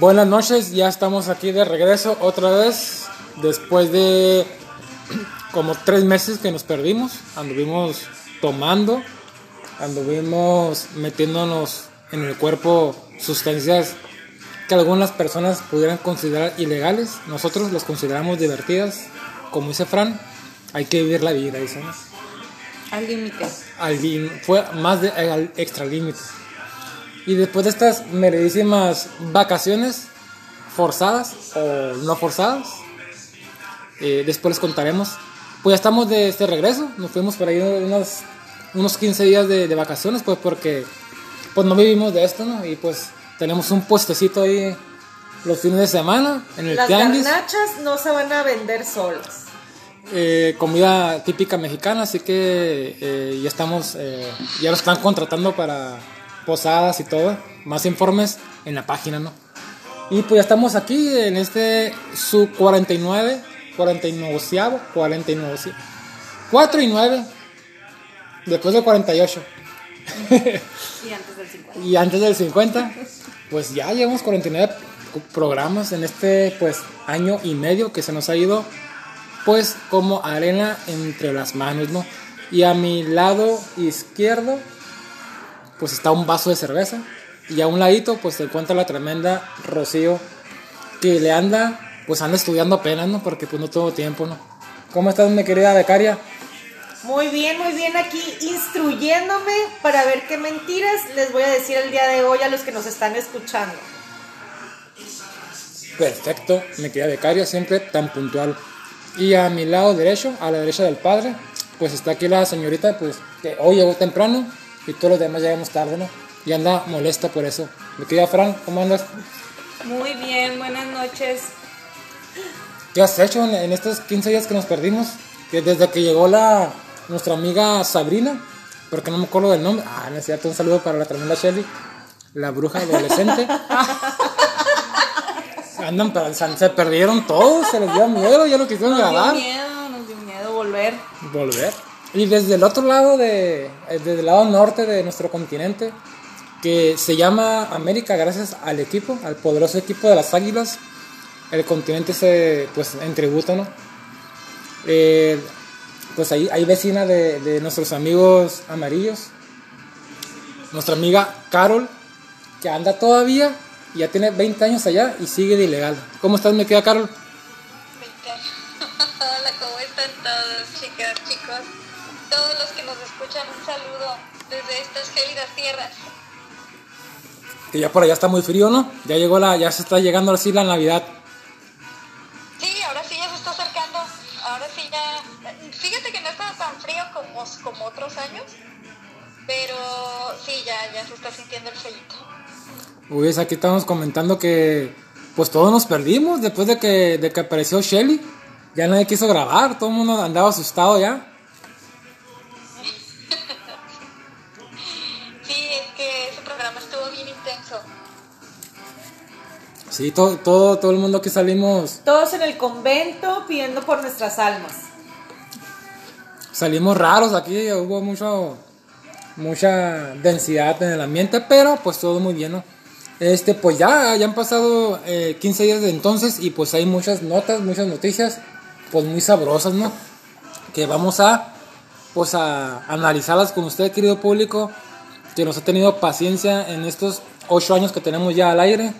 Buenas noches, ya estamos aquí de regreso otra vez. Después de como tres meses que nos perdimos, anduvimos tomando, anduvimos metiéndonos en el cuerpo sustancias que algunas personas pudieran considerar ilegales. Nosotros las consideramos divertidas. Como dice Fran, hay que vivir la vida, dicen. Al límite. Al fue más de al extra límite. Y después de estas meredísimas vacaciones, forzadas o no forzadas, eh, después les contaremos. Pues ya estamos de este regreso, nos fuimos por ahí unos, unos 15 días de, de vacaciones, pues porque pues no vivimos de esto, ¿no? Y pues tenemos un puestecito ahí los fines de semana en el Las tianguis. garnachas no se van a vender solas. Eh, comida típica mexicana, así que eh, ya estamos, eh, ya lo están contratando para posadas y todo. Más informes en la página, ¿no? Y pues ya estamos aquí en este su 49, 49, 49, 4 y 9, después de 48. Y antes del 50. Y antes del 50, pues ya llevamos 49 programas en este pues año y medio que se nos ha ido pues como arena entre las manos, ¿no? Y a mi lado izquierdo pues está un vaso de cerveza y a un ladito pues se encuentra la tremenda Rocío que le anda pues anda estudiando apenas, ¿no? Porque pues no tengo tiempo, ¿no? ¿Cómo estás mi querida becaria? Muy bien, muy bien aquí instruyéndome para ver qué mentiras les voy a decir el día de hoy a los que nos están escuchando. Perfecto, me queda becaria, siempre tan puntual. Y a mi lado derecho, a la derecha del padre, pues está aquí la señorita, pues que hoy llegó temprano y todos los demás llegamos tarde, ¿no? Y anda molesta por eso. Mi querida Fran, ¿cómo andas? Muy bien, buenas noches. ¿Qué has hecho en, en estos 15 días que nos perdimos? Que desde que llegó la nuestra amiga Sabrina, porque no me acuerdo del nombre. Ah, no es cierto, un saludo para la tremenda Shelly, la bruja adolescente. Andan, pero se, perdieron todos, se les dio miedo, ya lo quisieron Nos dio grabar. miedo, nos dio miedo volver. volver. Y desde el otro lado, de, eh, desde el lado norte de nuestro continente, que se llama América gracias al equipo, al poderoso equipo de las Águilas, el continente se, pues, en tributo, ¿no? Eh, pues ahí hay vecina de, de nuestros amigos amarillos, nuestra amiga Carol, que anda todavía, ya tiene 20 años allá y sigue de ilegal. ¿Cómo estás, mi querida Carol? Hola, ¿cómo están todos, chicas, chicos? Todos los que nos escuchan, un saludo desde estas gélidas tierras. Que ya por allá está muy frío, ¿no? Ya llegó la, ya se está llegando así la Navidad. Sí, ahora sí ya se está acercando. Ahora sí ya. Fíjate que no está tan frío como, como otros años, pero sí, ya, ya se está sintiendo el frío. Uy, es aquí estamos comentando que pues todos nos perdimos después de que, de que apareció Shelly. Ya nadie quiso grabar, todo el mundo andaba asustado ya. Sí, todo, todo, todo el mundo que salimos, Todos en el convento pidiendo por nuestras almas. salimos raros aquí, hubo mucho, mucha densidad en el ambiente, pero pues todo muy bien, ¿no? Este, pues ya, ya han pasado eh, 15 días de entonces y pues hay muchas notas, muchas noticias, pues muy sabrosas, ¿no? Que vamos a, pues a analizarlas con usted, querido público, que nos ha tenido paciencia en estos 8 años que tenemos ya al aire.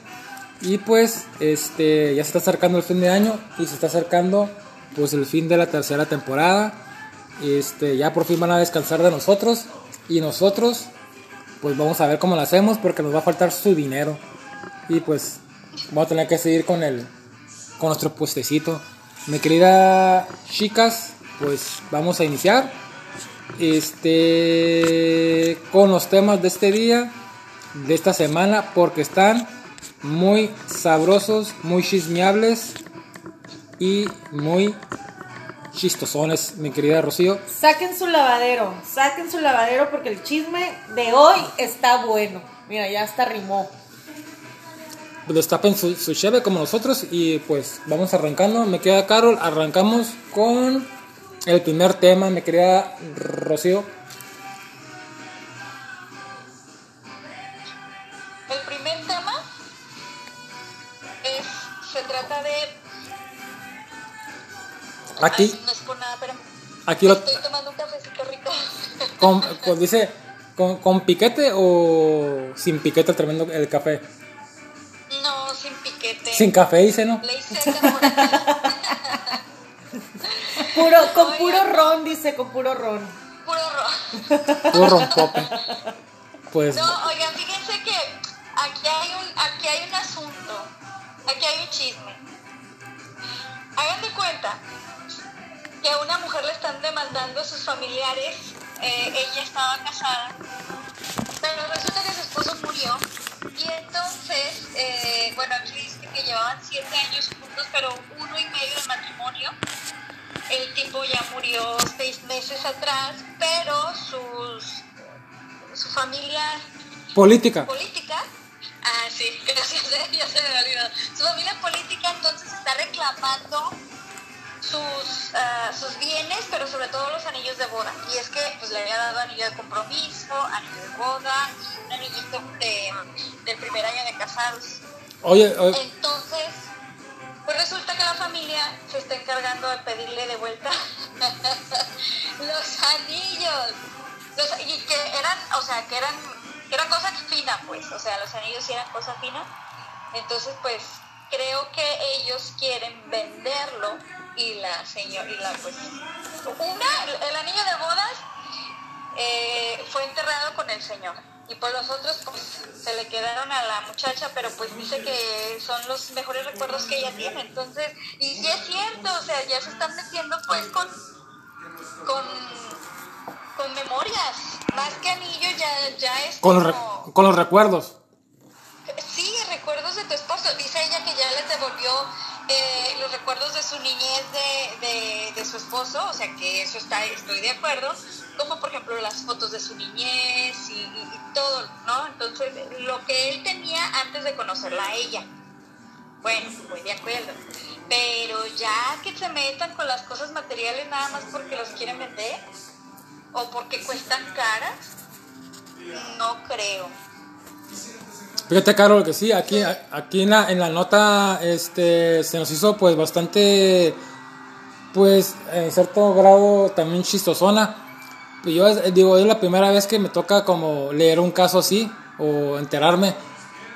Y pues, este, ya se está acercando el fin de año y se está acercando, pues el fin de la tercera temporada. Este, ya por fin van a descansar de nosotros y nosotros pues vamos a ver cómo lo hacemos porque nos va a faltar su dinero. Y pues vamos a tener que seguir con el con nuestro puestecito. Mi querida chicas pues vamos a iniciar. Este con los temas de este día de esta semana porque están muy sabrosos muy chismeables y muy chistosones mi querida Rocío Saquen su lavadero, saquen su lavadero porque el chisme de hoy está bueno. Mira, ya hasta rimó. destapen su, su cheve como nosotros y pues vamos arrancando. Me queda Carol, arrancamos con el primer tema, me querida Rocío. Se trata de. Aquí. Ay, no es por nada, pero. Aquí lo... Estoy tomando un cafecito rico. Con, con dice, con, con, piquete o sin piquete el tremendo el café? No, sin piquete. Sin café, dice, ¿no? Le hice puro, Con Oye. puro ron, dice, con puro ron. Puro ron. Puro ron pope. Pues. No, oigan, fíjense que aquí hay un, aquí hay un asunto aquí hay un chisme. Hagan de cuenta que a una mujer le están demandando a sus familiares, eh, ella estaba casada, pero resulta que su esposo murió y entonces, eh, bueno, aquí dice que llevaban siete años juntos, pero uno y medio de matrimonio. El tipo ya murió seis meses atrás, pero sus su familia política. política. Ah, sí, gracias, ya se me había olvidado. Su familia política entonces está reclamando sus, ah, sus bienes, pero sobre todo los anillos de boda. Y es que pues, le había dado anillo de compromiso, anillo de boda, un anillito de, del primer año de casados. Oye, oye, Entonces, pues resulta que la familia se está encargando de pedirle de vuelta los anillos. Los- y que eran, o sea, que eran, eran cosa fina, pues. O sea, los anillos sí eran cosa fina. Entonces, pues, creo que ellos quieren venderlo y la señora, y la, pues, una, el anillo de bodas eh, fue enterrado con el señor. Y por los otros, pues se le quedaron a la muchacha, pero pues dice que son los mejores recuerdos que ella tiene. Entonces, y es cierto, o sea, ya se están metiendo pues con, con. Más que anillo, ya, ya es con los, con recuerdos. Sí, recuerdos de tu esposo. Dice ella que ya les devolvió eh, los recuerdos de su niñez de, de, de su esposo, o sea que eso está, estoy de acuerdo, como por ejemplo las fotos de su niñez y, y- y todo, ¿no? Entonces, lo que él tenía antes de conocerla a ella. Bueno, estoy de acuerdo. Pero ya que se metan con las cosas materiales nada más porque los quieren vender o porque cuestan caras, no creo. Fíjate, Carol, que sí, aquí, aquí en, la, en la nota este, se nos hizo pues bastante, pues en cierto grado también chistosona. Yo eh, digo, es la primera vez que me toca como leer un caso así o enterarme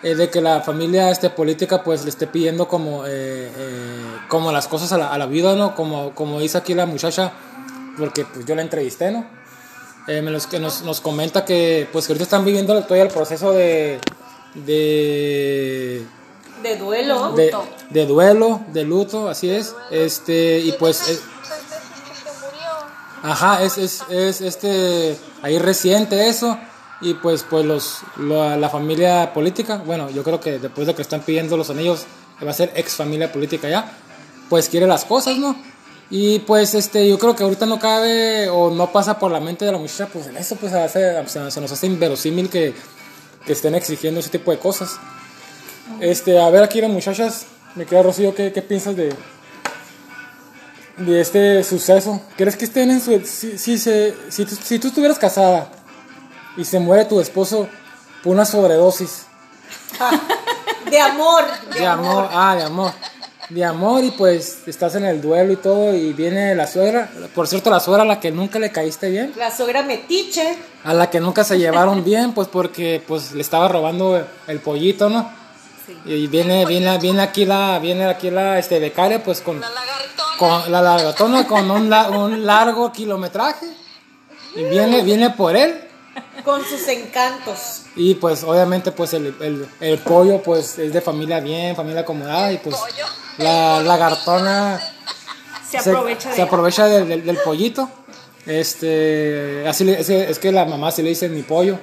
eh, de que la familia este, política pues le esté pidiendo como, eh, eh, como las cosas a la, a la viuda, ¿no? Como, como dice aquí la muchacha, porque pues yo la entrevisté, ¿no? Eh, me los, que nos, nos comenta que pues que ahorita están viviendo todavía el proceso de, de, De duelo. de, de duelo, de luto, así es. Este, y pues, Seis eh, ajá, es, es, es este, ahí reciente eso. Y pues, pues los, la, la familia política, bueno, yo creo que después de que están pidiendo los anillos, que va a ser ex familia política ya, pues quiere las cosas, ¿no? Y pues este, yo creo que ahorita no cabe o no pasa por la mente de la muchacha, pues en eso pues se, hace- se- se nos hace inverosímil que, que estén exigiendo ese tipo de cosas. Este, a ver aquí las muchachas, me queda Rocío, ¿qué, qué piensas de, de este suceso? ¿Crees que estén en su... Si, si, se, si, tú, si tú estuvieras casada y se muere tu esposo por una sobredosis De amor. de amor, ah, de amor, de amor y pues estás en el duelo y todo y viene la suegra, por cierto la suegra a la que nunca le caíste bien, La suegra metiche. a la que nunca se llevaron bien, pues porque pues le estaba robando el pollito, ¿no? Y viene, viene, viene aquí la, viene aquí la este becaria pues con, La lagartona. con la largatona con un, la- un largo kilometraje y viene, viene por él Con sus encantos. y pues obviamente pues el, el, el pollo pues es de familia bien, familia acomodada y pues pollo. la lagartona Se aprovecha se de aprovecha del, del- del pollito. Este, así le- es, que- es que la mamá se le dice mi pollo.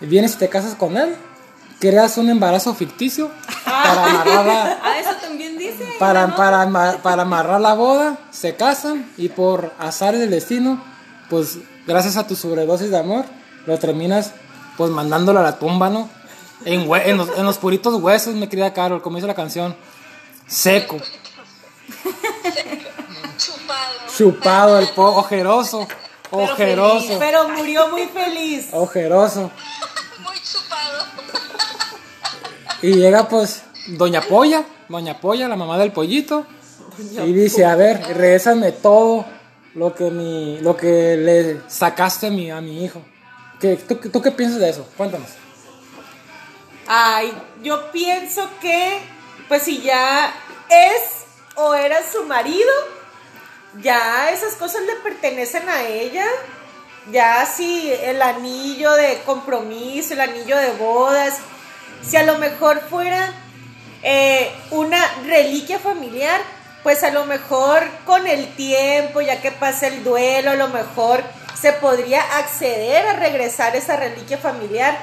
Y vienes y te casas con él, creas un embarazo ficticio para amarrar la, Ah, eso también dice. para, ¿no? para, para amarrar la boda, se casan y por azar del destino, pues gracias a tu sobredosis de amor, lo terminas pues mandándolo a la tumba, ¿no? En, en, los, en los puritos huesos, mi querida Carol, como dice la canción. Seco, Chupado. chupado, el po ojeroso, ojeroso, Pero murió muy feliz. ojeroso. Muy chupado. Y llega pues Doña Polla, Doña Polla, la mamá del pollito, y dice, a ver, regrésame todo lo que mi, lo que le sacaste a mi, a mi hijo. ¿Qué, tú, ¿Tú qué piensas de eso? Cuéntanos. Ay, yo pienso que, pues si ya es o era su marido, ya esas cosas le pertenecen a ella. Ya si el anillo de compromiso, el anillo de bodas, si a lo mejor fuera eh, una reliquia familiar, pues a lo mejor con el tiempo, ya que pasa el duelo, a lo mejor se podría acceder a regresar esa reliquia familiar.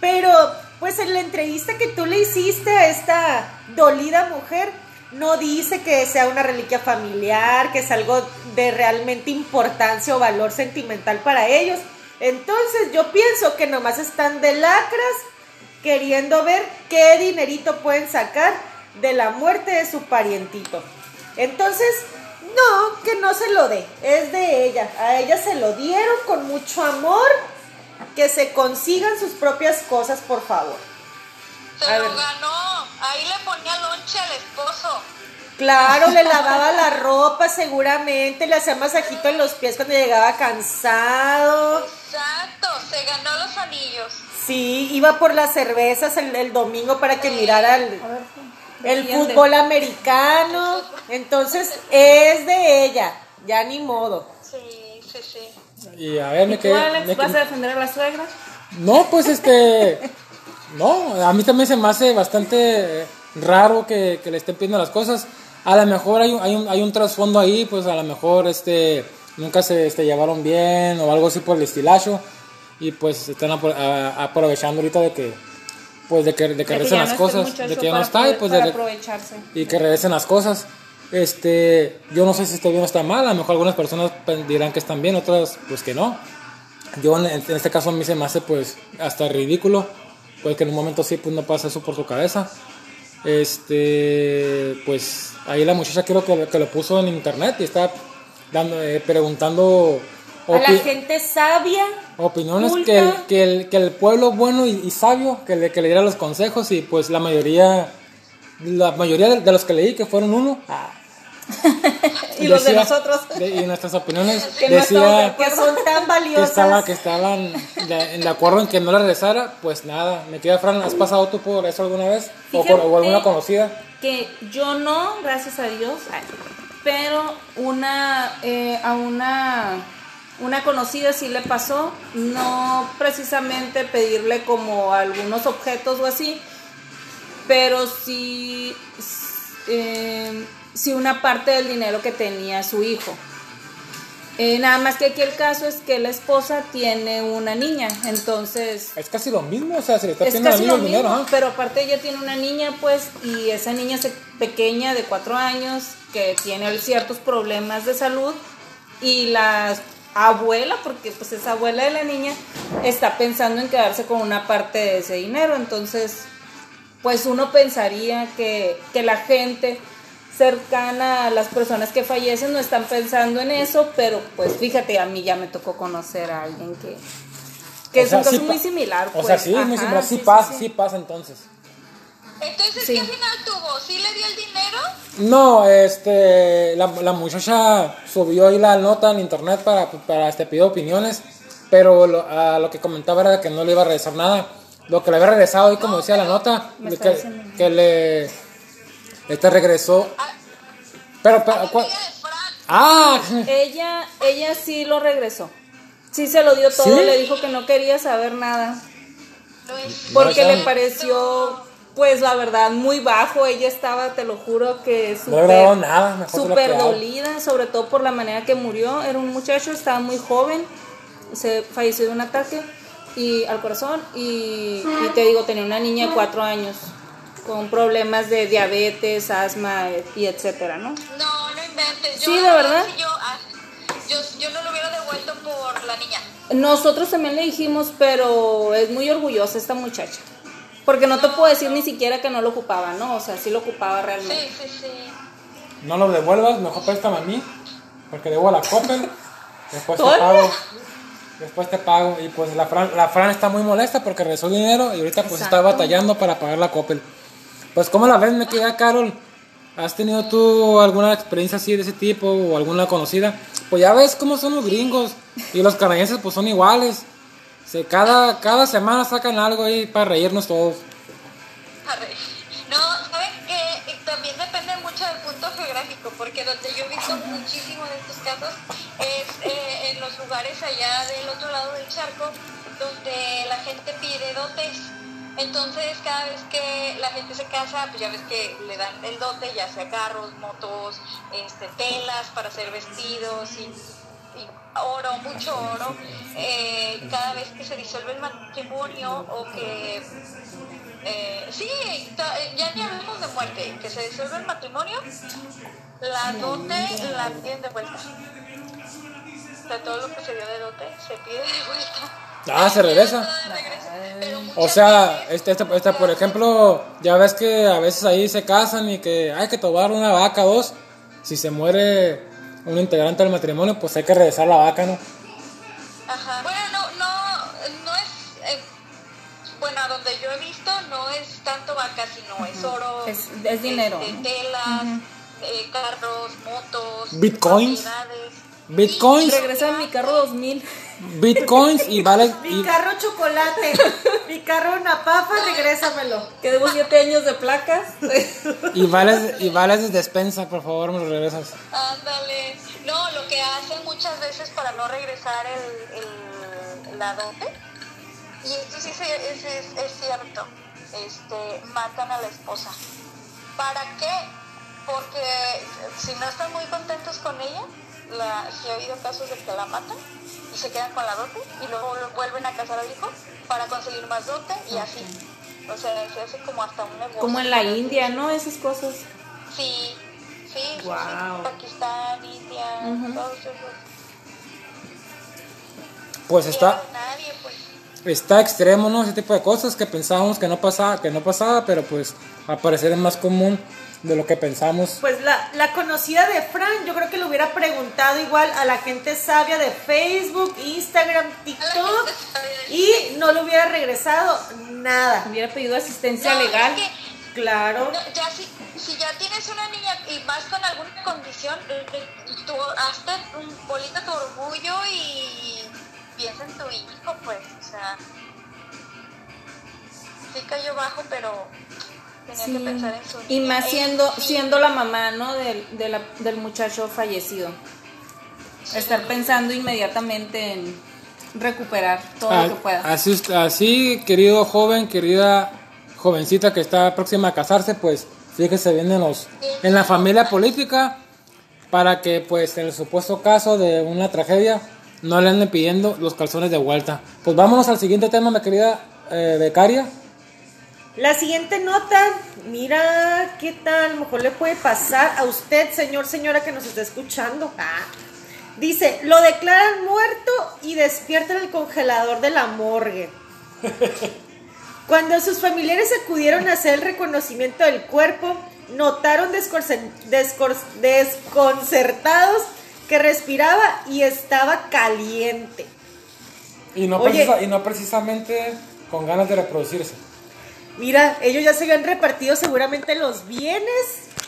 Pero pues en la entrevista que tú le hiciste a esta dolida mujer, no dice que sea una reliquia familiar, que es algo de realmente importancia o valor sentimental para ellos. Entonces yo pienso que nomás están de lacras queriendo ver qué dinerito pueden sacar de la muerte de su parientito. Entonces, no, que no se lo dé, es de ella. A ella se lo dieron con mucho amor. Que se consigan sus propias cosas, por favor. Se A lo ver. ganó. Ahí le ponía lonche al esposo. Claro, le lavaba la ropa seguramente, le hacía masajito en los pies cuando llegaba cansado. Exacto, se ganó los anillos. Sí, iba por las cervezas el, el domingo para que mirara el, el fútbol americano. Entonces, es de ella, ya ni modo. Sí, sí, sí. Y a ver, ¿Y me tú, quedé. Alex, me vas quedé- a defender a la suegra? No, pues este. No, a mí también se me hace bastante raro que, que le estén pidiendo las cosas. A lo mejor hay, un- hay, un, hay un trasfondo ahí, pues a lo mejor este nunca se este, llevaron bien o algo así por el estilacho. Y pues están apro- aprovechando ahorita de que pues de que, de que De que regresen ya las no cosas, de que ya no está y pues de que- aprovecharse. y que regresen las cosas. Este, yo no sé si está bien o está mal, a lo mejor algunas personas dirán que están bien, otras pues que no. Yo en, en este caso a mí se me hace pues hasta ridículo, pues que en un momento sí pues no pasa eso por su cabeza. Este, pues ahí la muchacha creo que, que lo puso en internet y está dando, eh, preguntando A la gente sabia, opiniones que el, que, el, que el pueblo bueno y, y sabio que le, que le diera los consejos y pues la mayoría la mayoría de, de los que leí que fueron uno Y los de decía- nosotros. de- y nuestras opiniones Que no de decía acuerdo. que son tan que valiosas. estaba que estaban de, de acuerdo en que no la regresara pues nada me queda Fran ¿has pasado tú por eso alguna vez o, por, o alguna conocida que yo no, gracias a Dios, pero una eh, a una una conocida sí le pasó, no precisamente pedirle como algunos objetos o así, pero sí eh, sí una parte del dinero que tenía su hijo. Eh, nada más que aquí el caso es que la esposa tiene una niña, entonces es casi lo mismo o sea se le está es pidiendo al casi lo dinero mismo, ajá. pero aparte ella tiene una niña, pues, y esa niña se- pequeña de cuatro años que tiene ciertos problemas de salud y la abuela, porque pues es abuela de la niña, está pensando en quedarse con una parte de ese dinero, entonces, pues uno pensaría que, que la gente cercana a las personas que fallecen no están pensando en eso, pero pues fíjate, a mí ya me tocó conocer a alguien que, que O es sea, un caso sí muy similar. o pues. sea sí muy similar sí, sí, pasa sí. sí pasa entonces Entonces, Sí. ¿qué final tuvo? ¿Sí le dio el dinero? No, este, la, la muchacha subió ahí la nota en internet para, para este, pidió opiniones, pero lo, a lo que comentaba era que no le iba a regresar nada. Lo que le había regresado ahí, como decía la nota, que, que le, este regresó. Pero, pero, La ¿cuál? amiga de Fran. Ah, Ella, ella sí lo regresó. Sí se lo dio todo, ¿Sí? le dijo que no quería saber nada. Porque No, le pareció, pues la verdad, muy bajo. Ella estaba, te lo juro, que no súper súper quedaba. dolida, sobre todo por la manera que murió. Era un muchacho, estaba muy joven, se falleció de un ataque y al corazón. Y, y te digo, tenía una niña de cuatro años con problemas de diabetes, asma y etcétera, ¿no? No, no inventes. Yo, Sí, de verdad. yo, ah, yo, yo no lo hubiera devuelto por la niña. Nosotros también le dijimos, pero es muy orgullosa esta muchacha. Porque no te puedo decir ni siquiera que no lo ocupaba, ¿no? O sea, sí lo ocupaba Sí, realmente. sí, sí. no lo devuelvas, mejor préstame a mí, porque debo a la Coppel, después te pago. Después te pago. Y pues la Fran, la Fran está muy molesta porque regresó el dinero y ahorita pues está Exacto. batallando para pagar la Coppel. Pues como la ves, me queda Carol. ¿Has tenido tú alguna experiencia así de ese tipo o alguna conocida? Pues ya ves cómo son los gringos y los canadienses pues son iguales. Se, cada, cada semana sacan algo ahí para reírnos todos. No, ¿saben que También depende mucho del punto geográfico, porque donde yo he visto muchísimo de estos casos es eh, en los lugares allá del otro lado del charco, donde la gente pide dotes. Entonces, cada vez que la gente se casa, pues ya ves que le dan el dote, ya sea carros, motos, este, telas para hacer vestidos y, y oro, mucho oro. Eh, cada vez que se disuelve el matrimonio o que eh, sí, eh, ya ni hablamos de muerte, que se disuelve el matrimonio, la dote la piden de vuelta. O sea, todo lo que se dio de dote se pide de vuelta. Ah, se regresa. O sea, este, este, este, por ejemplo, ya ves que a veces ahí se casan y que hay que tomar una vaca, dos. Si se muere un integrante del matrimonio, pues hay que regresar la vaca, ¿no? Ajá. Bueno, no, no, no es, eh, bueno, a donde yo he visto no es tanto vaca, sino es oro, Es- es dinero. este, telas, eh, carros, motos, Bitcoins. propiedades. Bitcoins, Regresa mi carro 2000. bitcoins y vale. Mi y- carro chocolate, mi carro napafa, regrésamelo. Que debo 7 años de placas. Y vales, y vales de despensa, por favor, me lo regresas. Ándale. No, lo que hacen muchas veces para no regresar el, el, la dote, y esto sí se- es, es, es cierto, este, matan a la esposa. ¿Para qué? Porque si no están muy contentos con ella, la, sí ha habido casos de que la matan y se quedan con la dote y luego lo vuelven a casar al hijo para conseguir más dote y así. O sea, se hace como hasta un negocio. Como en la India, ¿no? Esas cosas. Sí, sí, sí. Pakistán, India, Ujú. todos esos. Pues está, nadie, pues. está extremo, ¿no? Ese tipo de cosas que pensábamos que no pasaba, que no pasaba, pero pues al parecer es más común de lo que pensamos. Pues la, la conocida de Fran, yo creo que le hubiera preguntado igual a la gente sabia de Facebook, Instagram, TikTok, y no le hubiera regresado nada. Hubiera pedido asistencia No, legal. es que, Claro. no, ya si, si ya tienes una niña y más con alguna condición, eh, eh, tú hazte un bolita tu orgullo y piensa en tu hijo, pues, o sea. Sí cayó bajo, pero tenía Sí. que pensar en su niña. Y más siendo, sí. siendo la mamá, ¿no? Del, de la- del muchacho fallecido. Estar pensando inmediatamente en recuperar todo Ah, lo que pueda. Así, así, querido joven, querida jovencita que está próxima a casarse, pues fíjese bien en, los, en la familia política para que, pues, en el supuesto caso de una tragedia, no le anden pidiendo los calzones de vuelta. Pues vámonos al siguiente tema, mi querida eh, becaria. La siguiente nota, mira qué tal, a lo mejor le puede pasar a usted, señor, señora que nos está escuchando. Ah. Dice, lo declaran muerto y despierta en el congelador de la morgue. Cuando sus familiares acudieron a hacer el reconocimiento del cuerpo, notaron desconcertados que respiraba y estaba caliente. Y no, Oye. precisa- y no precisamente con ganas de reproducirse. Mira, ellos ya se habían repartido seguramente los bienes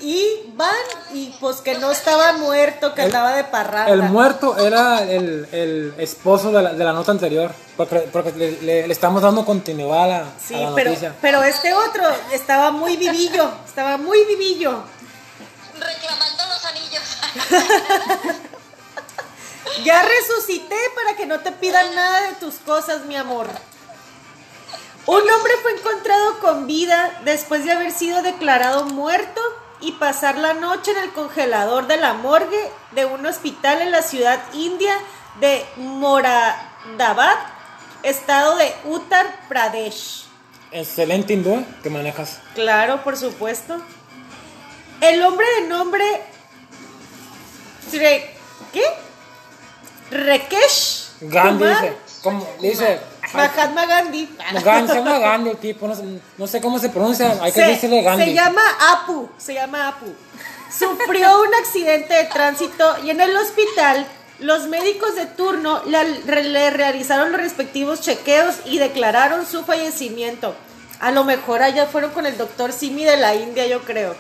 y van y pues que no estaba muerto, que El- andaba de parranda. El muerto era el, el esposo de la, de la nota anterior, porque, porque le, le- le estamos dando continuidad a la, Sí, a la pero, noticia. pero este otro estaba muy vivillo, estaba muy vivillo. Reclamando los anillos. Ya resucité para que no te pidan nada de tus cosas, mi amor. Un hombre fue encontrado con vida después de haber sido declarado muerto y pasar la noche en el congelador de la morgue de un hospital en la ciudad india de Moradabad, estado de Uttar Pradesh. Excelente hindú que manejas. Claro, por supuesto. El hombre de nombre. Sre- ¿Qué? Rekesh. Gandhi Kumar dice, ¿cómo? dice, Mahatma Gandhi. Gandhi, se llama Gandhi el tipo, no, sé- no sé cómo se pronuncia, hay que Se, decirle Gandhi. se llama Apu. Se llama Apu. Sufrió un accidente de tránsito y en el hospital los médicos de turno le, le realizaron los respectivos chequeos y declararon su fallecimiento. A lo mejor allá fueron con el doctor Simi de la India, yo creo.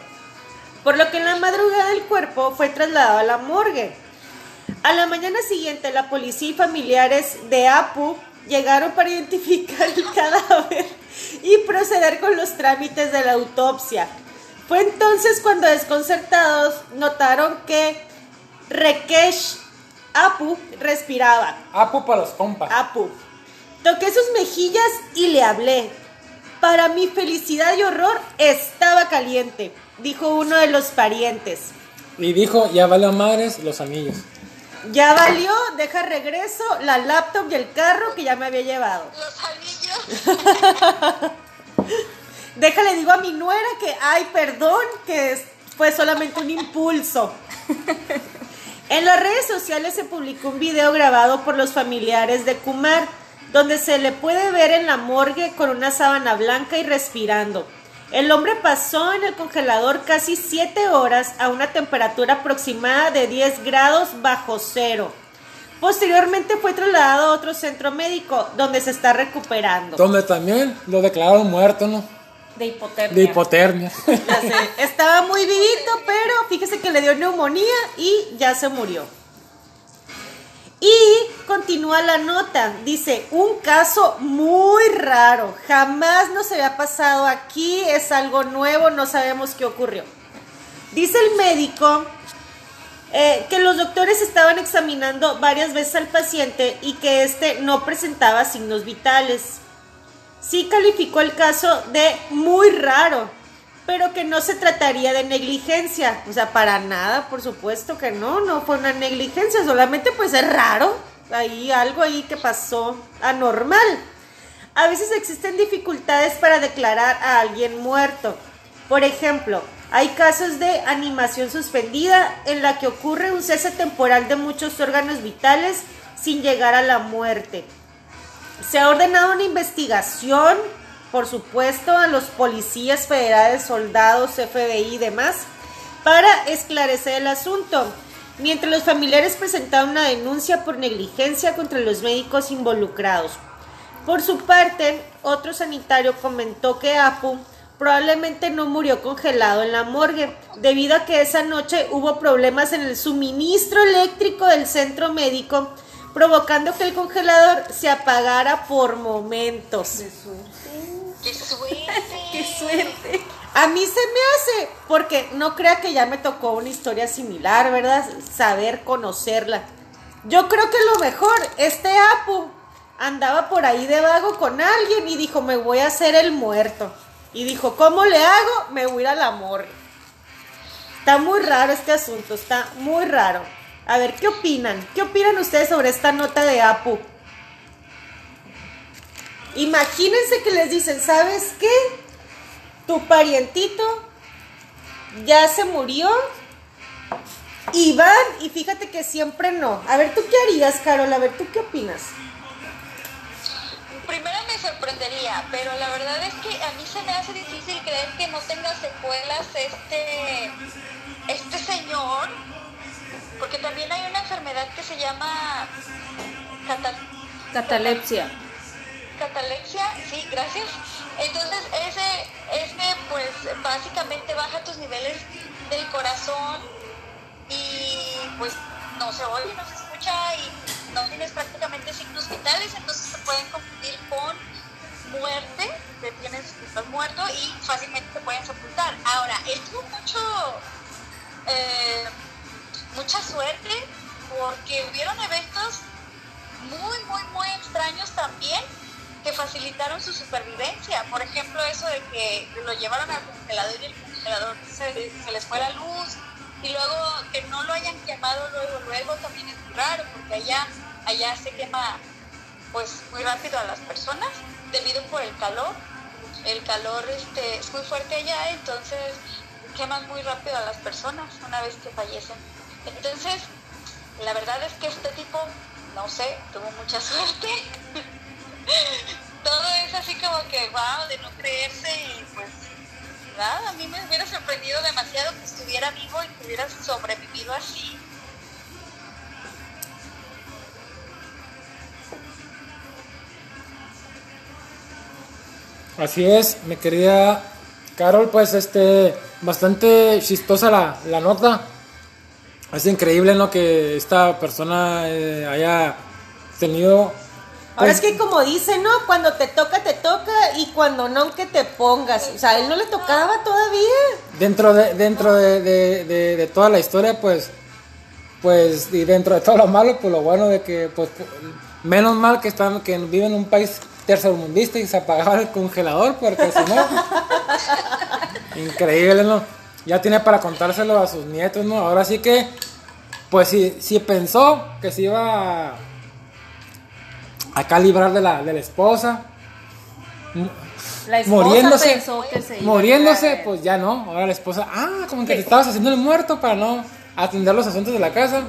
por lo que en la madrugada el cuerpo fue trasladado a la morgue. A la mañana siguiente, la policía y familiares de Apu llegaron para identificar el cadáver y proceder con los trámites de la autopsia. Fue entonces cuando desconcertados notaron que Rekesh Apu respiraba. Apu para los compas. Apu. Toqué sus mejillas y le hablé. Para mi felicidad y horror estaba caliente, dijo uno de los parientes. Y dijo, ya vale a madres los anillos. Ya valió, deja regreso la laptop y el carro que ya me había llevado. Los anillos. Déjale, digo a mi nuera que, ay, perdón, que fue solamente un impulso. En las redes sociales se publicó un video grabado por los familiares de Kumar, donde se le puede ver en la morgue con una sábana blanca y respirando. El hombre pasó en el congelador casi 7 horas a una temperatura aproximada de 10 grados bajo cero. Posteriormente fue trasladado a otro centro médico donde se está recuperando. Donde también lo declararon muerto, ¿no? De hipotermia. De hipotermia. Ya sé, estaba muy vivito, pero fíjese que le dio neumonía y ya se murió. Y continúa la nota, dice, un caso muy raro, jamás nos había pasado aquí, es algo nuevo, no sabemos qué ocurrió. Dice el médico eh, que los doctores estaban examinando varias veces al paciente y que este no presentaba signos vitales. Sí calificó el caso de muy raro, pero que no se trataría de negligencia. O sea, para nada, por supuesto que no, no fue una negligencia, solamente pues es raro. Ahí algo ahí que pasó anormal. A veces existen dificultades para declarar a alguien muerto. Por ejemplo, hay casos de animación suspendida en la que ocurre un cese temporal de muchos órganos vitales sin llegar a la muerte. Se ha ordenado una investigación, por supuesto, a los policías federales, soldados, FBI y demás, para esclarecer el asunto. Mientras los familiares presentaron una denuncia por negligencia contra los médicos involucrados. Por su parte, otro sanitario comentó que Apu probablemente no murió congelado en la morgue, debido a que esa noche hubo problemas en el suministro eléctrico del centro médico, provocando que el congelador se apagara por momentos. ¡Qué suerte! ¡Qué suerte! A mí se me hace, porque no crea que ya me tocó una historia similar, ¿verdad? Saber conocerla. Yo creo que lo mejor, este Apu andaba por ahí de vago con alguien y dijo, me voy a hacer el muerto. Y dijo, ¿cómo le hago? Me voy a ir a la morgue. Está muy raro este asunto, está muy raro. A ver, ¿qué opinan? ¿Qué opinan ustedes sobre esta nota de Apu? Imagínense que les dicen, ¿sabes qué? Tu parientito ya se murió y van y fíjate que siempre no. A ver, ¿tú qué harías, Carol? A ver, ¿tú qué opinas? Primero me sorprendería, pero la verdad es que a mí se me hace difícil creer que no tenga secuelas este, este señor, porque también hay una enfermedad que se llama catal Catalepsia. Catalexia, sí, gracias. Entonces, ese, ese pues básicamente baja tus niveles del corazón y pues no se oye, no se escucha y no tienes prácticamente signos vitales, entonces se pueden confundir con muerte, te tienes, estás muerto y fácilmente te pueden sepultar. Ahora, él tuvo mucho, eh, mucha suerte porque hubieron eventos muy, muy, muy extraños también que facilitaron su supervivencia. Por ejemplo, eso de que lo llevaron al congelador y el congelador se, les fue la luz y luego que no lo hayan quemado luego, luego también es muy raro porque allá, allá se quema pues muy rápido a las personas debido por el calor. El calor este, es muy fuerte allá, entonces queman muy rápido a las personas una vez que fallecen. Entonces, la verdad es que este tipo, no sé, tuvo mucha suerte. Todo es así como que, wow, de no creerse y pues nada, a mí me hubiera sorprendido demasiado que estuviera vivo y que hubiera sobrevivido así. Así es, mi querida Carol, pues este, bastante chistosa la, la nota. Es increíble, ¿no? Que esta persona eh, haya tenido... Ahora pues, es que como dice, ¿no? Cuando te toca, te toca y cuando no, que te pongas. O sea, él no le tocaba todavía. dentro de dentro de, de- de- de toda la historia pues pues y dentro de todo lo malo pues lo bueno de que pues pu- menos mal que están que viven en un país tercermundista y se apagaba el congelador porque si no increíble no ya tiene para contárselo a sus nietos no ahora sí que pues si si pensó que se iba a acá librar de la de la esposa La esposa Muriéndose. pensó que se iba Muriéndose, pues ya no. Ahora la esposa, ah, como que te estabas haciendo el muerto para no atender los asuntos de la casa.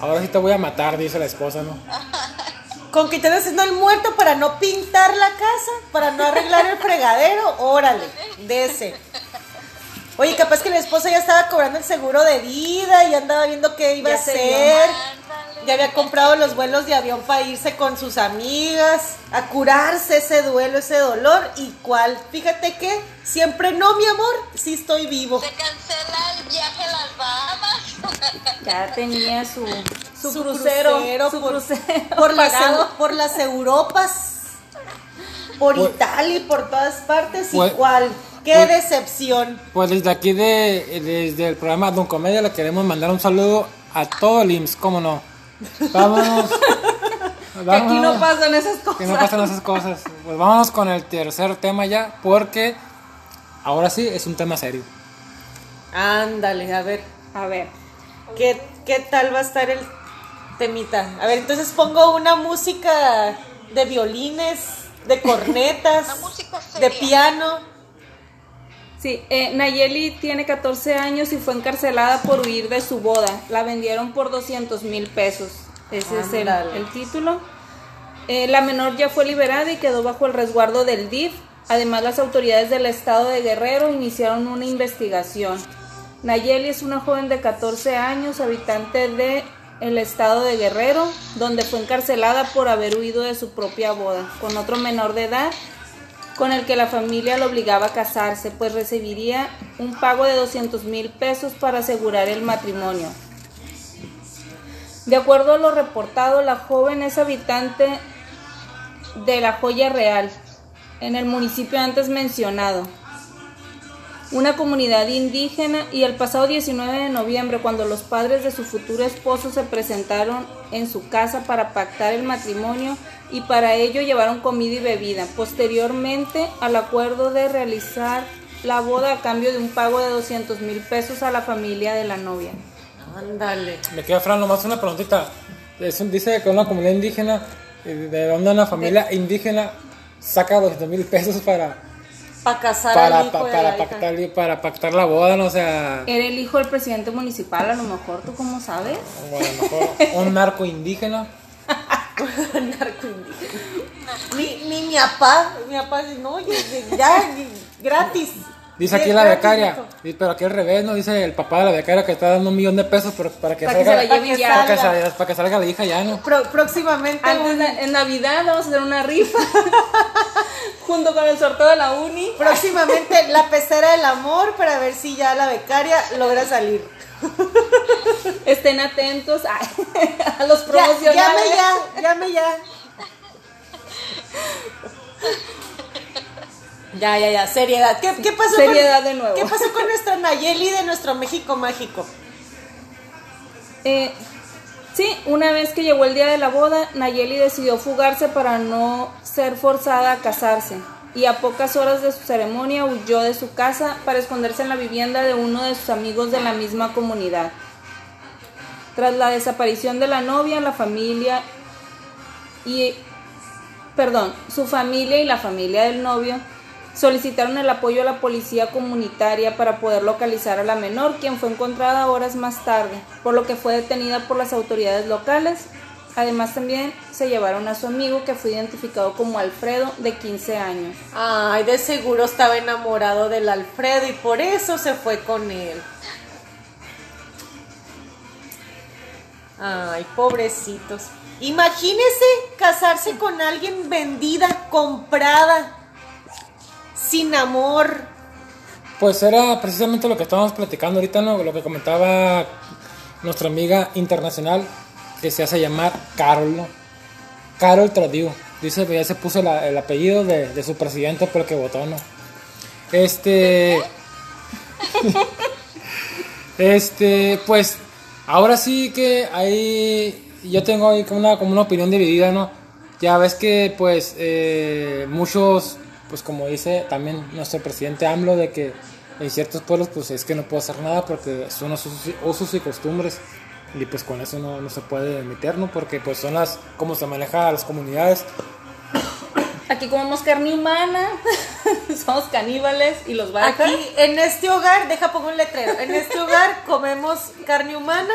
Ahora sí te voy a matar, dice la esposa, ¿no? Con que estás haciendo el muerto para no pintar la casa, para no arreglar el fregadero, órale, de ese. Oye, capaz que la esposa ya estaba cobrando el seguro de vida y andaba viendo qué iba Ya a hacer. Ya había comprado los vuelos de avión para irse con sus amigas, a curarse ese duelo, ese dolor. ¿Y cuál? Fíjate que siempre no, mi amor, sí estoy vivo. Se cancela el viaje a las Bahamas. Ya tenía su, su, Su crucero, crucero su por- crucero por las, por las Europas, por Pues- Italia y por todas partes. Pues- ¿Y cuál? ¡Qué pues- decepción! Pues desde aquí, de, desde el programa Don Comedia, le queremos mandar un saludo a todo el IMSS, ¿cómo no? Vámonos. Que aquí no pasan esas cosas. Que no pasan esas cosas. Pues vámonos con el tercer tema ya, porque ahora sí es un tema serio. Ándale, a ver, A ver, ¿qué, ¿qué tal va a estar el temita? A ver, entonces pongo una música de violines, de cornetas, de piano. Sí, eh, Nayeli tiene 14 años y fue encarcelada por huir de su boda. La vendieron por 200 mil pesos. Ese es el, el título. Eh, la menor ya fue liberada y quedó bajo el resguardo del DIF. Además, las autoridades del estado de Guerrero iniciaron una investigación. Nayeli es una joven de 14 años, habitante de el estado de Guerrero, donde fue encarcelada por haber huido de su propia boda con otro menor de edad, con el que la familia lo obligaba a casarse, pues recibiría un pago de 200 mil pesos para asegurar el matrimonio. De acuerdo a lo reportado, la joven es habitante de la Joya Real, en el municipio antes mencionado, una comunidad indígena, y el pasado 19 de noviembre, cuando los padres de su futuro esposo se presentaron en su casa para pactar el matrimonio y para ello llevaron comida y bebida, posteriormente al acuerdo de realizar la boda a cambio de un pago de 200 mil pesos a la familia de la novia. Ándale. Me queda Fran, nomás una preguntita. Es un- dice que una comunidad indígena, eh, ¿de dónde una familia indígena saca 200 mil pesos para, Para casar para, al hijo pa- de para, la hija. pactar, para pactar la boda? No o sea, Era el hijo del presidente municipal, a lo mejor, ¿tú cómo sabes? o a lo mejor un narco indígena. Narco indígena. Ni, ni mi papá, mi papá dice, no, ya, ya, gratis. Dice aquí la becaria, pero aquí al revés, ¿no? Dice el papá de la becaria que está dando un millón de pesos pero para que Para que salga se la lleven para que que salga. salga- para que salga la hija ya, ¿no? Pro- próximamente Antes un- de- en Navidad vamos a hacer una rifa junto con el sorteo de la uni. próximamente la pecera del amor para ver si ya la becaria logra salir. Estén atentos a, a los Ya, promocionales. llame ya, llame ya. Ya, ya, ya, seriedad. ¿Qué, qué pasó Seriedad con, de nuevo. ¿Qué pasó con nuestra Nayeli de nuestro México mágico? Eh, sí, una vez que llegó el día de la boda, Nayeli decidió fugarse para no ser forzada a casarse. Y a pocas horas de su ceremonia huyó de su casa para esconderse en la vivienda de uno de sus amigos de la misma comunidad. Tras la desaparición de la novia, la familia y perdón, su familia y la familia del novio solicitaron el apoyo a la policía comunitaria para poder localizar a la menor, quien fue encontrada horas más tarde, por lo que fue detenida por las autoridades locales. Además también se llevaron a su amigo que fue identificado como Alfredo de 15 años. Ay, de seguro estaba enamorado del Alfredo y por eso se fue con él. Ay, pobrecitos. Imagínese casarse con alguien vendida, comprada, sin amor, Pues era precisamente lo que estábamos platicando ahorita, ¿no? Lo que comentaba nuestra amiga internacional, que se hace llamar Carol, ¿no? Carol Tradiu. Dice que ya se puso el apellido de, su presidente porque votó, ¿no? Este. este, pues, ahora sí que hay. Yo tengo ahí como una, como una opinión dividida, ¿no? Ya ves que, pues, eh, muchos, pues, como dice también nuestro presidente AMLO, de que en ciertos pueblos, pues, es que no puedo hacer nada porque son los usos y costumbres. Y pues con eso no, no se puede meter, ¿no? Porque pues son las, como se maneja las comunidades. Aquí comemos carne humana, somos caníbales y los dejar. Aquí, en este hogar, deja pongo un letrero, en este hogar comemos carne humana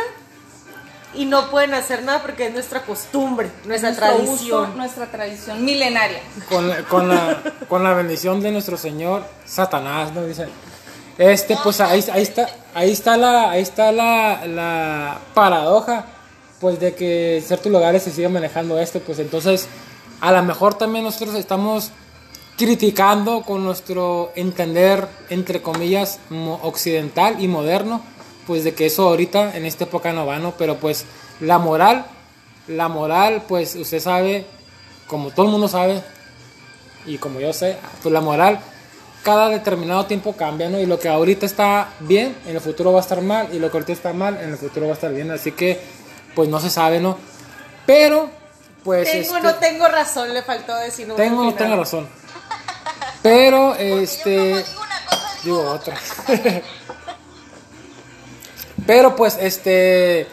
y no pueden hacer nada porque es nuestra costumbre, nuestra Nuestro tradición. nuestra tradición milenaria. con, la- con, la, con la bendición de nuestro Señor Satanás, ¿no? Dicen. Este, pues ahí, ahí está, ahí está la, ahí está la, la paradoja, pues de que en ciertos lugares se sigue manejando esto, pues entonces a lo mejor también nosotros estamos criticando con nuestro entender, entre comillas, occidental y moderno, pues de que eso ahorita en esta época no va, ¿no? Pero pues la moral, la moral, pues usted sabe, como todo el mundo sabe, y como yo sé, pues la moral cada determinado tiempo cambia, ¿no? Y lo que ahorita está bien, en el futuro va a estar mal, y lo que ahorita está mal, en el futuro va a estar bien, así que, pues no se sabe, ¿no? Pero, pues... Tengo este, o no tengo razón, le faltó decir. no tengo o no tengo razón. Pero, Yo como este... digo una cosa, digo, Digo otra. Pero pues este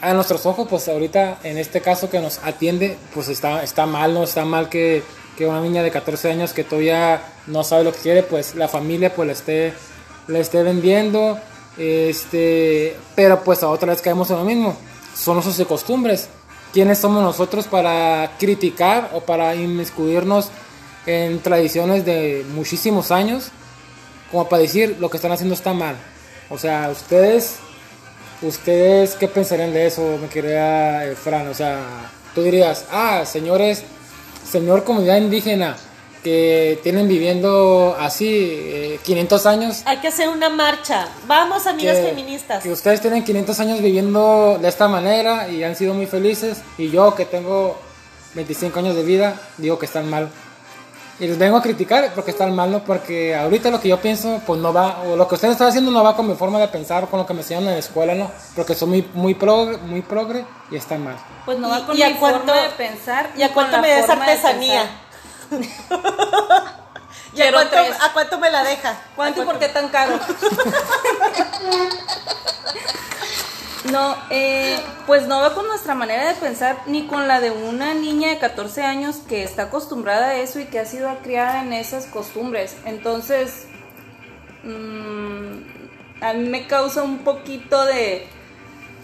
a nuestros ojos pues ahorita en este caso que nos atiende pues está está mal, no está mal que, que una niña de 14 años que todavía no sabe lo que quiere, pues la familia pues la esté la esté vendiendo este, pero pues a otra vez caemos en lo mismo. Son usos y costumbres. ¿Quiénes somos nosotros para criticar o para inmiscuirnos en tradiciones de muchísimos años? como para decir lo que están haciendo está mal. O sea, ustedes, ustedes qué pensarían de eso, me quería eh, Fran. O sea, tú dirías, ah, señores, señor comunidad indígena que tienen viviendo así eh, 500 años. Hay que hacer una marcha. Vamos, amigas que- feministas. Que ustedes tienen 500 años viviendo de esta manera y han sido muy felices. Y yo que tengo 25 años de vida, digo que están mal. Y les vengo a criticar porque están mal, ¿no? Porque ahorita lo que yo pienso, pues no va, o lo que ustedes están haciendo no va con mi forma de pensar, con lo que me enseñaron en la escuela, ¿no? Porque son muy, muy progre, muy progre y están mal. Pues no ¿Y- va con a mi cuánto- forma de pensar. ¿Y a cuánto me da esa forma de artesanía? pensar. ¿Y a cuánto, a cuánto me la deja? ¿Cuánto ¿A y por qué tan caro? No, eh, pues no va con nuestra manera de pensar ni con la de una niña de 14 años que está acostumbrada a eso y que ha sido criada en esas costumbres. Entonces, mm, a mí me causa un poquito de,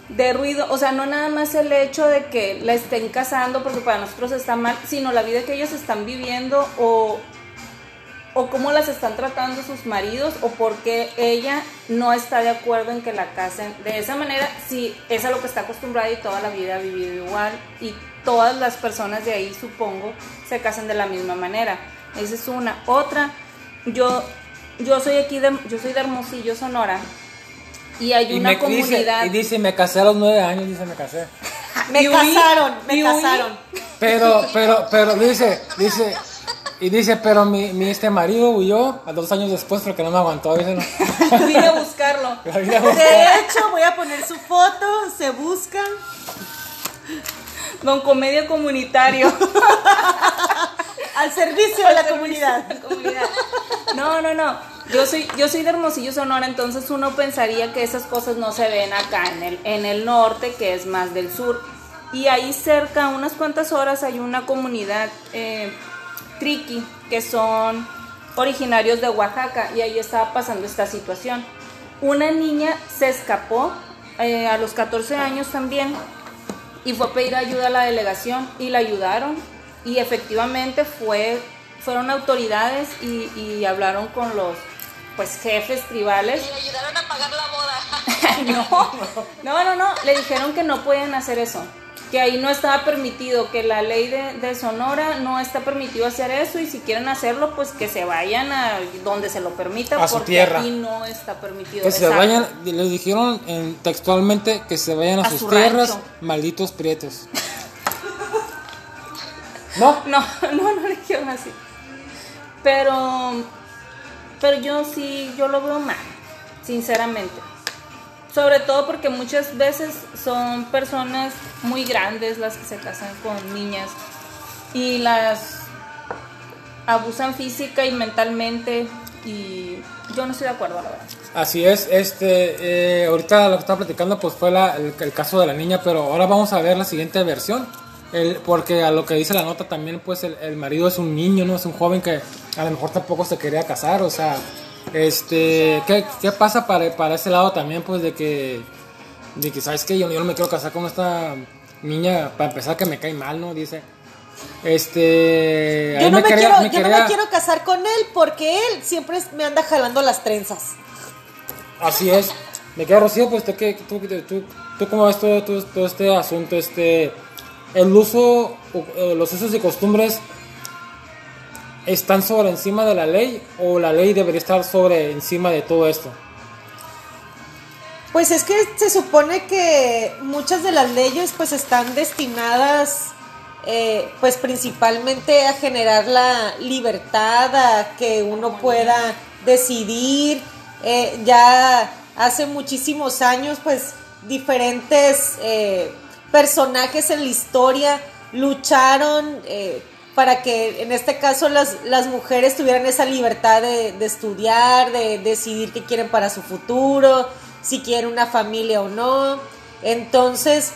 de ruido. O sea, no nada más el hecho de que la estén casando porque para nosotros está mal, sino la vida que ellos están viviendo o, o cómo las están tratando sus maridos o por qué ella no está de acuerdo en que la casen de esa manera si es a lo que está acostumbrada y toda la vida ha vivido igual y todas las personas de ahí supongo se casan de la misma manera esa es una otra yo yo soy aquí de yo soy de Hermosillo Sonora y hay Y una me comunidad dice, y dice, me casé a los 9 años, dice, me casé. Me casaron, me casaron. Pero, pero, pero dice, dice, y dice, pero mi, mi este marido huyó a dos años después porque no me aguantó, dice, no. vine a buscarlo. De hecho, voy a poner su foto, se buscan. Don Comedia Comunitario Al servicio de la comunidad. La comunidad. No, no, no. Yo soy, yo soy de Hermosillo, Sonora, entonces uno pensaría que esas cosas no se ven acá en el, en el norte, que es más del sur. Y ahí cerca, unas cuantas horas, hay una comunidad eh, triqui, que son originarios de Oaxaca, y ahí estaba pasando esta situación. Una niña se escapó eh, a los 14 años también, y fue a pedir ayuda a la delegación y la ayudaron y efectivamente fue fueron autoridades y, y hablaron con los pues jefes tribales Y le ayudaron a pagar la boda. no no no no le dijeron que no pueden hacer eso que ahí no estaba permitido, que la ley de, de Sonora no está permitido hacer eso y si quieren hacerlo, pues que se vayan a donde se lo permita, A su porque tierra. aquí no está permitido. Que se vayan, les dijeron en- textualmente que se vayan a, A sus su tierras, rancho. malditos prietos. ¿No? No, no, no le quiero así. Pero, pero yo sí, yo lo veo mal, sinceramente. Sobre todo porque muchas veces son personas muy grandes las que se casan con niñas y las abusan física y mentalmente y yo no estoy de acuerdo, la verdad. Así es, este, eh, ahorita lo que estaba platicando pues fue la- el, el caso de la niña, pero ahora vamos a ver la siguiente versión. El, porque a lo que dice la nota también, pues el, el marido es un niño, ¿no? Es un joven que a lo mejor tampoco se quería casar, o sea, este, ¿qué, qué pasa para, para ese lado también, pues de que, de que, ¿sabes qué? Yo, yo no me quiero casar con esta niña, para empezar que me cae mal, ¿no? Dice, este... Yo no, me quería- quiero, me yo no me quiero casar con él porque él siempre me anda jalando las trenzas. Así es. Me queda Rocío, pues tú, tú, tú, tú cómo ves todo, todo, todo este asunto, este, el uso, eh, los usos y costumbres están sobre encima de la ley o la ley debería estar sobre encima de todo esto. Pues es que se supone que muchas de las leyes pues están destinadas eh, pues principalmente a generar la libertad, a que uno pueda decidir. Eh, ya hace muchísimos años pues diferentes eh, personajes en la historia lucharon para que en este caso las, las mujeres tuvieran esa libertad de, de estudiar, de decidir qué quieren para su futuro, si quieren una familia o no. Entonces,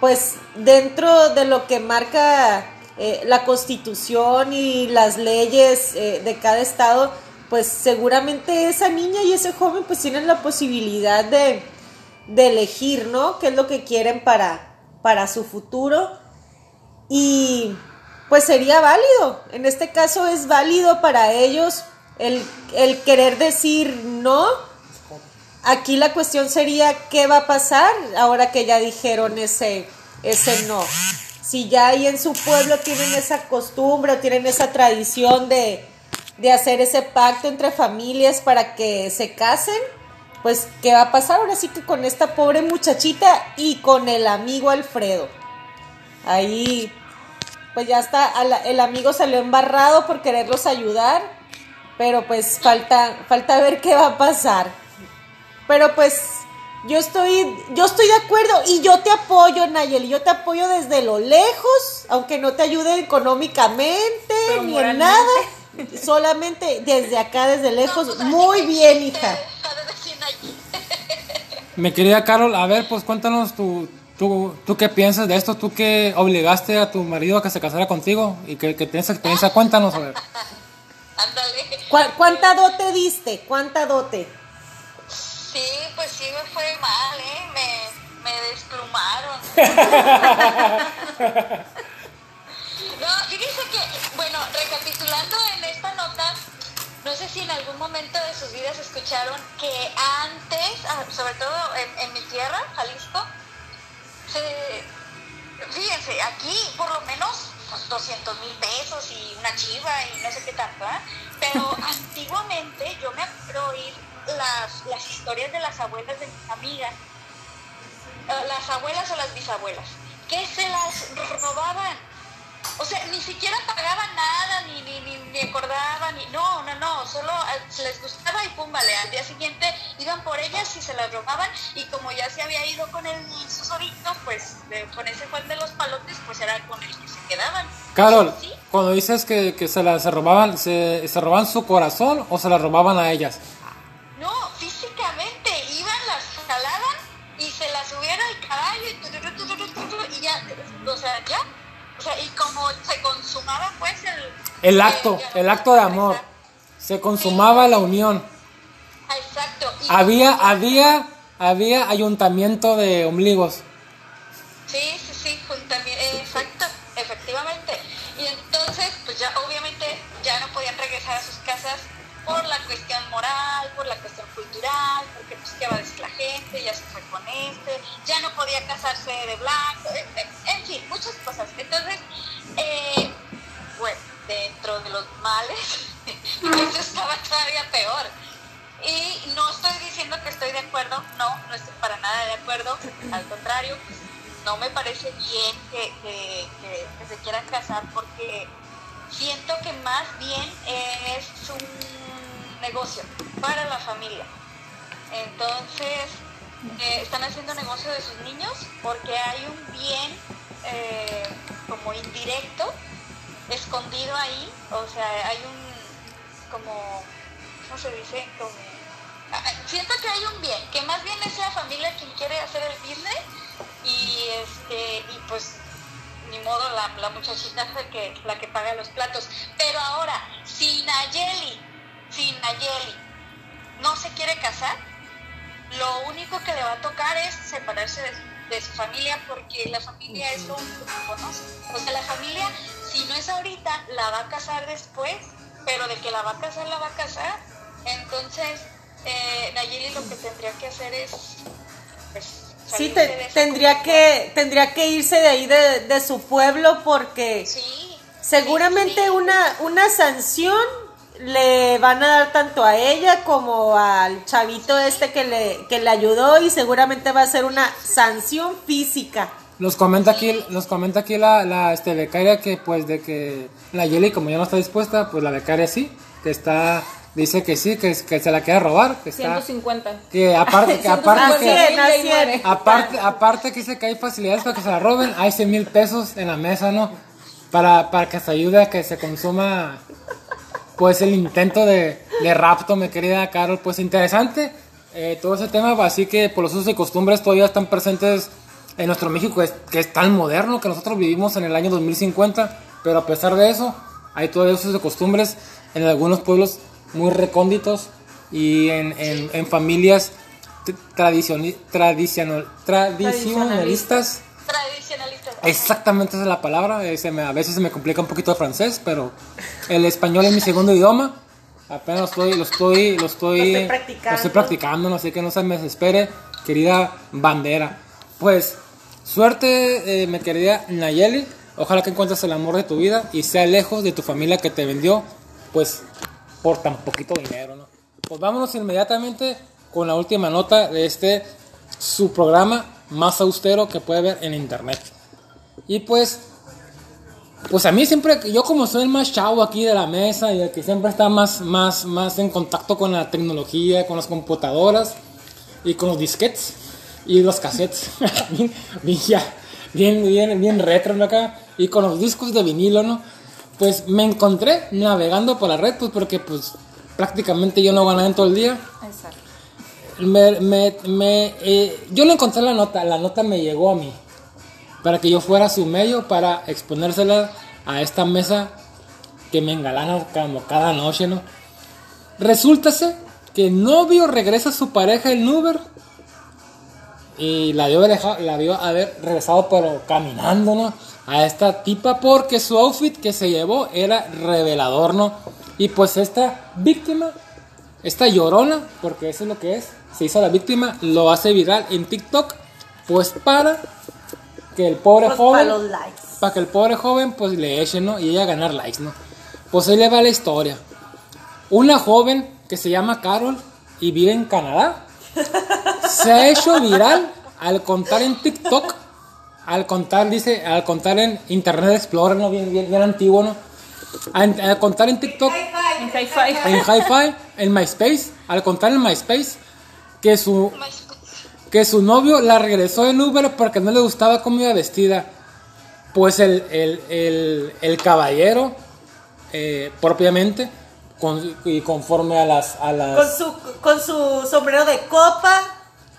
pues dentro de lo que marca eh, la constitución y las leyes eh, de cada estado, pues seguramente esa niña y ese joven pues tienen la posibilidad de, de elegir, ¿no? ¿Qué es lo que quieren para, para su futuro? Y pues sería válido. En este caso es válido para ellos el, el querer decir no. Aquí la cuestión sería qué va a pasar ahora que ya dijeron ese, ese no. Si ya ahí en su pueblo tienen esa costumbre o tienen esa tradición de, de hacer ese pacto entre familias para que se casen, pues qué va a pasar ahora sí que con esta pobre muchachita y con el amigo Alfredo. Ahí pues ya está, el amigo salió embarrado por quererlos ayudar, pero pues falta, falta ver qué va a pasar. Pero pues yo estoy, yo estoy de acuerdo y yo te apoyo, Nayeli, yo te apoyo desde lo lejos, aunque no te ayude económicamente Pero ni en nada, solamente desde acá, desde lejos. Muy bien, hija. Mi querida Carol, a ver, pues cuéntanos tu, tú, tú qué piensas de esto, tú que obligaste a tu marido a que se casara contigo y que, que tienes experiencia, cuéntanos, a ver. Ándale. ¿Cu- ¿Cuánta dote diste? ¿Cuánta dote? Sí, pues sí me fue mal, ¿eh? Me, me desplumaron. no, fíjense que, bueno, recapitulando en esta nota, no sé si en algún momento de sus vidas escucharon que antes, ah, sobre todo en, en mi tierra, Jalisco, se, fíjense, aquí por lo menos pues, 200 mil pesos y una chiva y no sé qué tanto, ¿ah? Pero antiguamente yo me acuerdo oír las, las historias de las abuelas de mis amigas, eh, las abuelas o las bisabuelas, que se las robaban. O sea, ni siquiera pagaban nada, ni, ni, ni, ni acordaban, ni, no, no, no, solo eh, les gustaba y pum, vale, al día siguiente iban por ellas y se las robaban y como ya se había ido con el susorito, pues de- con ese Juan de los palotes, pues era con el que se quedaban. Carol, ¿Sí? cuando dices que, que se la se robaban, se, ¿se robaban su corazón o se la robaban a ellas? El... Acto, el acto de amor. Se consumaba la unión. Exacto. Había, había, había ayuntamiento de ombligos. Sí, sí, sí, juntamente, eh, exacto, efectivamente. Y entonces, pues ya obviamente ya no podían regresar a sus casas por la cuestión moral, por la cuestión cultural, porque pues qué va a decir la gente, ya se fue con este, ya no podía casarse de blanco, en fin, muchas cosas. Entonces, de los males, eso estaba todavía peor. Y no estoy diciendo que estoy de acuerdo, no, no estoy para nada de acuerdo, al contrario, no me parece bien que- que se quieran casar porque siento que más bien es un negocio para la familia. Entonces, eh, están haciendo negocio de sus niños porque hay un bien eh, como indirecto, escondido ahí, o sea, hay un, como, ¿cómo se dice? Como, ah, ah, siento que hay un bien, que más bien es la familia quien quiere hacer el business y este, y pues ni modo la, la muchachita la que, la que paga los platos. Pero ahora, si Nayeli, si Nayeli no se quiere casar, lo único que le va a tocar es separarse de, de su familia porque la familia es lo único que conoce. O sea, la familia, si no es ahorita, la va a casar después, pero de que la va a casar, la va a casar. Entonces, eh, Nayeli lo que tendría que hacer es... Pues, Sí, te- tendría que tendría que irse de ahí de, de su pueblo porque Sí. seguramente sí, sí. una una sanción le van a dar tanto a ella como al chavito este que le que le ayudó y seguramente va a ser una sanción física. Nos comenta aquí, nos comenta aquí la, la este, becaria que pues de que la Yeli como ya no está dispuesta, pues la becaria sí, que está, dice que sí, que, que se la quiere robar, que está, 150. que aparte, que aparte que, aparte, aparte que dice que hay facilidades para que se la roben, hay 100 mil pesos en la mesa, ¿no? Para, para que se ayude a que se consuma pues el intento de, de rapto, mi querida Carol, pues interesante eh, todo ese tema, así que por los usos y costumbres todavía están presentes en nuestro México, es, que es tan moderno que nosotros vivimos en el año 2050, pero a pesar de eso, hay todavía usos y costumbres en algunos pueblos muy recónditos y en, en, en familias tradicioni- tradicional- tradicionalistas. Tradicionalistas. Exactamente esa es la palabra. eh, se me- a veces se me complica un poquito el francés, pero el español es mi segundo idioma. Apenas lo estoy, lo estoy, lo estoy, Lo estoy practicando. lo estoy practicando, no sé que no se me desespere, querida bandera. Pues, suerte, eh, mi querida Nayeli. Ojalá que encuentres el amor de tu vida y sea lejos de tu familia que te vendió, pues, por tan poquito dinero, ¿no? Pues vámonos inmediatamente con la última nota de este su programa más austero que puede ver en internet. Y pues, pues a mí siempre, yo como soy el más chavo aquí de la mesa y el que siempre está más, más, más en contacto con la tecnología, con las computadoras y con los disquetes y los cassettes, bien, bien, bien, bien, retro ¿no? acá, y con los discos de vinilo, ¿no? Pues me encontré navegando por la red, pues porque pues prácticamente yo no ganaba en todo el día Exacto. me, me, me, eh, yo le encontré la nota, la nota me llegó a mí, para que yo fuera su medio para exponérsela a esta mesa que me engalana como cada noche, ¿no? Resultase que el novio regresa a su pareja en Uber y la vio, la vio haber regresado pero caminando, ¿no? A esta tipa porque su outfit que se llevó era revelador, ¿no? Y pues esta víctima, esta llorona, porque eso es lo que es, se hizo la víctima, lo hace viral en TikTok, pues para que el pobre Pues, joven para que el pobre joven pues le eche, ¿no? Y ella ganar likes, ¿no? Pues ahí le va la historia. Una joven que se llama Carol y vive en Canadá se ha hecho viral al contar en TikTok, al contar, dice, al contar en Internet Explorer, ¿no? Bien, bien, bien antiguo, ¿no? Al, al contar en TikTok, En hi-fi. en Hi-Fi, en MySpace, al contar en MySpace que su, que su novio la regresó en Uber porque no le gustaba cómo iba vestida. Pues el, el, el, el caballero, eh, propiamente, con- y conforme a las... A Con las su con su sombrero de copa,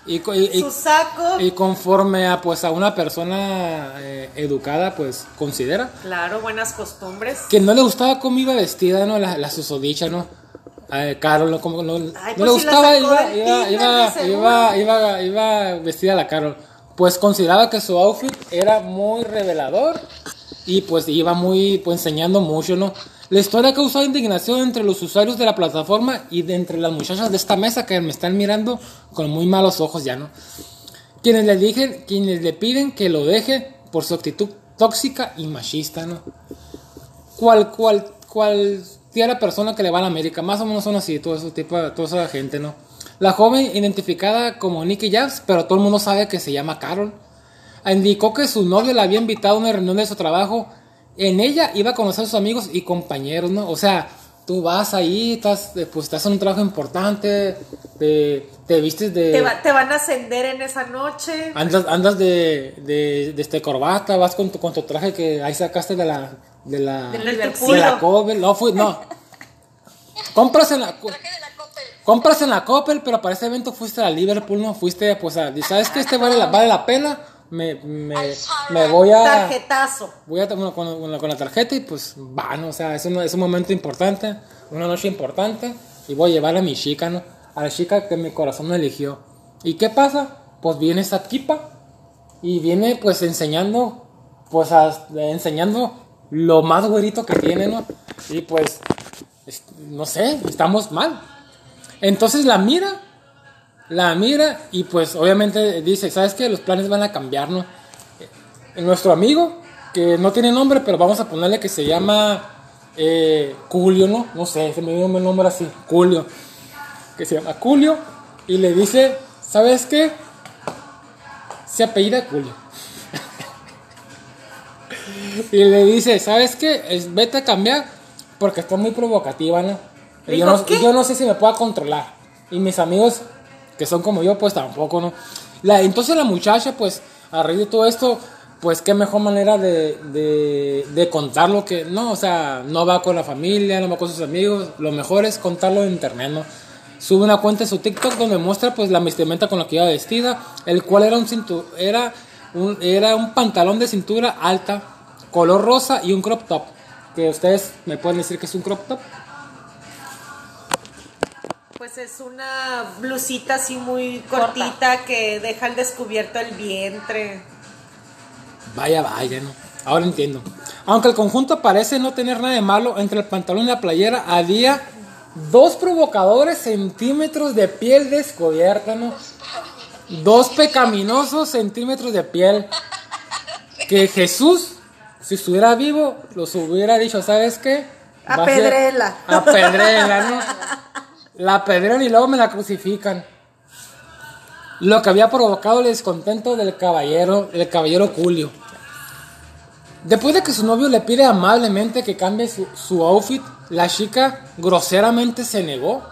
y, y- su saco. y conforme a, pues, a una persona eh, educada, pues considera Claro, buenas costumbres. que no le gustaba cómo iba vestida, ¿no? La, la susodicha, ¿no? Eh, Carol, ¿no? Como, no, Ay, no pues le si gustaba, iba, iba, iba, iba, iba vestida la Carol. Pues consideraba que su outfit era muy revelador y pues iba muy, pues enseñando mucho, ¿no? La historia ha causado indignación entre los usuarios de la plataforma y de entre las muchachas de esta mesa que me están mirando con muy malos ojos ya, ¿no? Quienes le, dije, quienes le piden que lo deje por su actitud tóxica y machista, ¿no? Cual, cual, cual la persona que le va a la América, más o menos son así, todo ese tipo, toda esa gente, ¿no? La joven identificada como Nicky Jazz, pero todo el mundo sabe que se llama Carol, indicó que su novio la había invitado a una reunión de su trabajo. En ella iba a conocer a sus amigos y compañeros, ¿no? O sea, tú vas ahí, estás, pues estás en un trabajo importante, te, te vistes de... Te, va- te van a ascender en esa noche. Andas, andas de, de, de este corbata, vas con tu, con tu traje que ahí sacaste de la... De la, de Liverpool. la Coppel. No, fui, no. Compras en la... Traje de la Coppel. Compras en la Coppel, pero para ese evento fuiste a Liverpool, ¿no? Fuiste, pues, a... ¿Sabes que Este vale la, vale la pena. Me, me, me voy a... Tarjetazo. Voy a bueno, con, con la, con la tarjeta y pues van, o sea, es un, es un momento importante, una noche importante y voy a llevar a mi chica, ¿no? A la chica que mi corazón me eligió. ¿Y qué pasa? Pues viene esa tipa y viene pues enseñando, pues a- enseñando lo más güerito que tiene, ¿no? Y pues, es- no sé, estamos mal. Entonces la mira, la mira y pues obviamente dice, ¿sabes qué? Los planes van a cambiar, ¿no? nuestro amigo, que no tiene nombre, pero vamos a ponerle que se llama eh, Julio, ¿no? No sé, se me dio un nombre así, Julio. Que se llama Julio y le dice, ¿sabes qué? Se apellida Julio. y le dice, ¿sabes qué? Es, vete a cambiar porque está muy provocativa, ¿no? Y yo no, yo no sé si me pueda controlar. Y mis amigos, que son como yo, pues tampoco, ¿no? La, entonces la muchacha, pues, a raíz de todo esto, pues qué mejor manera de, de, de contarlo que, no, o sea, no va con la familia, no va con sus amigos, lo mejor es contarlo en internet, ¿no? Sube una cuenta en su TikTok donde muestra pues la vestimenta con la que iba vestida, el cual era un cintu- era un, era un pantalón de cintura alta, color rosa y un crop top. Que ustedes me pueden decir que es un crop top. Pues es una blusita así muy Corta. cortita que deja al descubierto el vientre. Vaya, vaya, ¿no? Ahora entiendo. Aunque el conjunto parece no tener nada de malo, entre el pantalón y la playera había dos provocadores centímetros de piel descubierta, ¿no? Dos pecaminosos centímetros de piel. Que Jesús, si estuviera vivo, los hubiera dicho, ¿sabes qué? Va a ser- Apedréela. Apedréela, ¿no? La apedrean y luego me la crucifican. Lo que había provocado el descontento del caballero, el caballero Julio. Después de que su novio le pide amablemente que cambie su, su outfit, la chica groseramente se negó.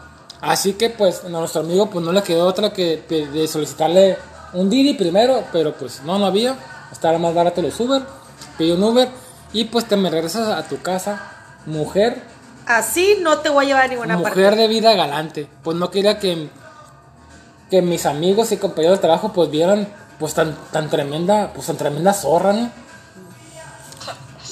Así que pues a nuestro amigo pues no le quedó otra que de solicitarle un Didi primero, pero pues no, no había. Estaba más barato los Uber. Pidió un Uber y pues te me regresas a tu casa, mujer, Así no te voy a llevar a ninguna mujer parte. de vida galante. Pues no quería que, que mis amigos y compañeros de trabajo pues vieran pues tan, tan tremenda, pues tan tremenda zorra, ¿no?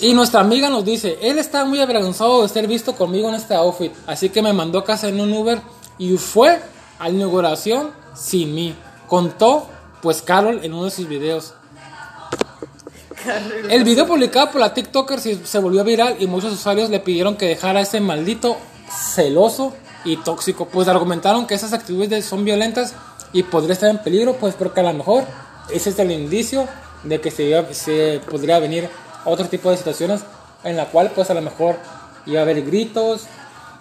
Y nuestra amiga nos dice, él está muy avergonzado de ser visto conmigo en este outfit, así que me mandó a casa en un Uber y fue a la inauguración sin mí. Contó pues Carol en uno de sus videos. El video publicado por la TikToker se, volvió viral y muchos usuarios le pidieron que dejara ese maldito celoso y tóxico, pues argumentaron que esas actitudes son violentas y podría estar en peligro, pues porque a lo mejor ese es el indicio de que se, se podría venir otro tipo de situaciones en la cual pues a lo mejor iba a haber gritos,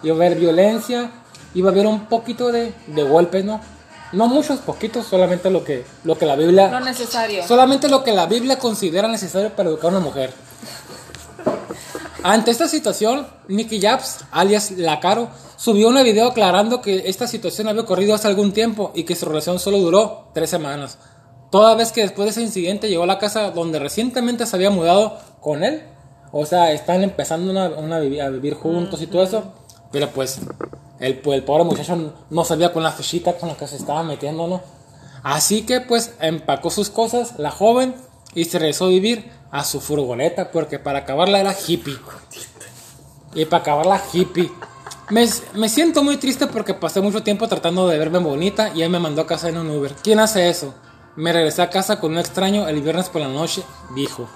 iba a haber violencia, iba a haber un poquito de, de golpes, ¿no? No muchos, poquitos, solamente lo que, lo que la Biblia... Lo necesario. Solamente lo que la Biblia considera necesario para educar a una mujer. Ante esta situación, Nicky Japs, alias La Caro, subió un video aclarando que esta situación había ocurrido hace algún tiempo y que su relación solo duró tres semanas. Toda vez que después de ese incidente llegó a la casa donde recientemente se había mudado con él. O sea, están empezando una, una a vivir juntos y todo eso. Pero pues, el, pues, el pobre muchacho no sabía con la fichita con la que se estaba metiendo, ¿no? Así que pues empacó sus cosas, la joven, y se regresó a vivir a su furgoneta, porque para acabarla era hippie. Y para acabarla hippie. Me, me siento muy triste porque pasé mucho tiempo tratando de verme bonita y él me mandó a casa en un Uber. ¿Quién hace eso? Me regresé a casa con un extraño el viernes por la noche, dijo.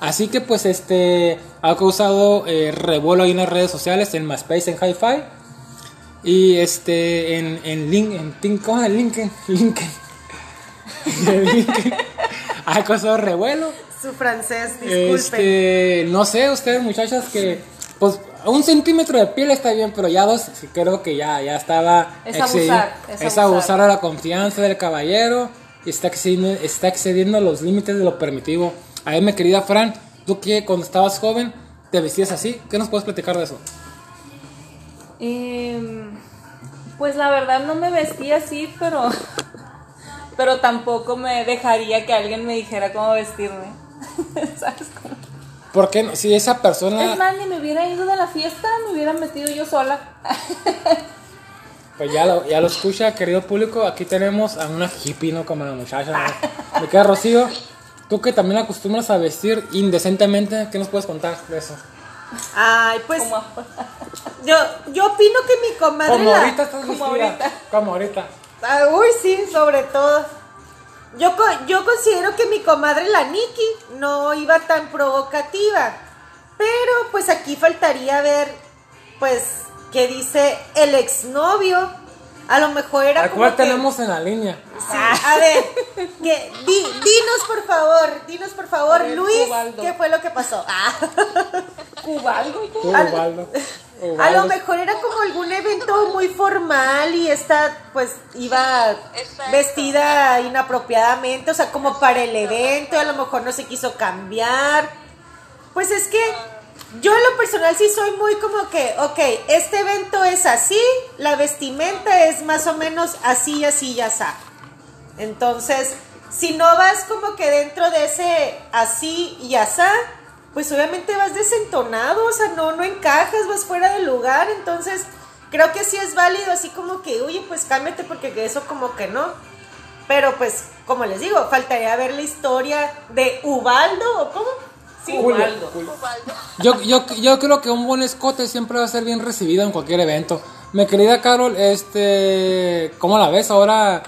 Así que pues este ha causado eh, revuelo ahí en las redes sociales, en MySpace, en Hi-Fi. Y este en, en Link, en ¿cómo es? Linken, Linken. Linken. ha causado revuelo. Su francés, disculpen. Este, no sé, ustedes muchachas que pues un centímetro de piel está bien, pero ya dos sí creo que ya, ya estaba Es abusar, es es abusar. abusar a la confianza del caballero y está excediendo, está excediendo los límites de lo permitido. A ver, mi querida Fran, tú que cuando estabas joven te vestías así, ¿qué nos puedes platicar de eso? Em, pues la verdad no me vestía así, pero pero tampoco me dejaría que alguien me dijera cómo vestirme. ¿Sabes cómo? ¿Por qué no? Si esa persona, Es más, ni me hubiera ido de la fiesta, me hubiera metido yo sola. pues ya lo, ya lo escucha, querido público, aquí tenemos a una hippie, ¿no? Como la muchacha, ¿no? Me queda Rocío, tú que también acostumbras a vestir indecentemente, ¿qué nos puedes contar de eso? Ay, pues Como- yo, yo opino que mi comadre Como la- ahorita estás como vestida, ahorita. Como ahorita. Ah, uy, sí, sobre todo. Yo, co- yo considero que mi comadre la Nikki no iba tan provocativa. Pero pues aquí faltaría ver, pues, qué dice el exnovio. A lo mejor era ¿A como cuál que- tenemos en la línea? Sí, a ver, que, di- dinos por favor, dinos por favor, ver, Luis, Ubaldo. ¿qué fue lo que pasó? Ah. ¿Cubaldo? Tú, Al- Ubaldo. A lo mejor era como algún evento muy formal y esta pues iba Exacto. vestida inapropiadamente, o sea, como para el evento, a lo mejor no se quiso cambiar. Pues es que yo en lo personal sí soy muy como que, ok, este evento es así, la vestimenta es más o menos así, así, ya está. Entonces, si no vas como que dentro de ese así y asá, pues obviamente vas desentonado, o sea, no, no encajas, vas fuera del lugar, entonces creo que sí es válido así como que, oye, pues cámbiate porque eso como que no. Pero pues, como les digo, faltaría ver la historia de Ubaldo, ¿o cómo? Sí, Julio, Ubaldo. Julio. Ubaldo. Yo, yo, yo creo que un buen escote siempre va a ser bien recibido en cualquier evento. Mi querida Carol, este, ¿cómo la ves? Ahora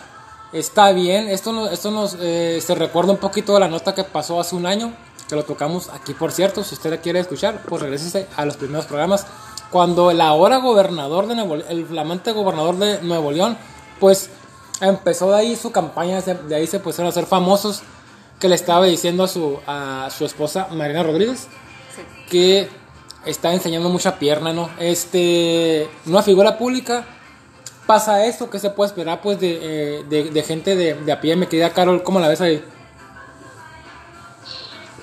está bien. Esto, no- esto nos eh, se recuerda un poquito de la nota que pasó hace un año, que lo tocamos aquí, por cierto. Si usted la quiere escuchar, pues regrese a los primeros programas. Cuando el ahora gobernador de Nuevo el flamante gobernador de Nuevo León, pues empezó de ahí su campaña, de de ahí se pusieron a ser famosos, que le estaba diciendo a su, a su esposa Marina Rodríguez que está enseñando mucha pierna, ¿no? Este, una figura pública pasa esto, que se puede esperar pues de, eh, de, de gente de, de a pie, me querida Carol, ¿cómo la ves ahí?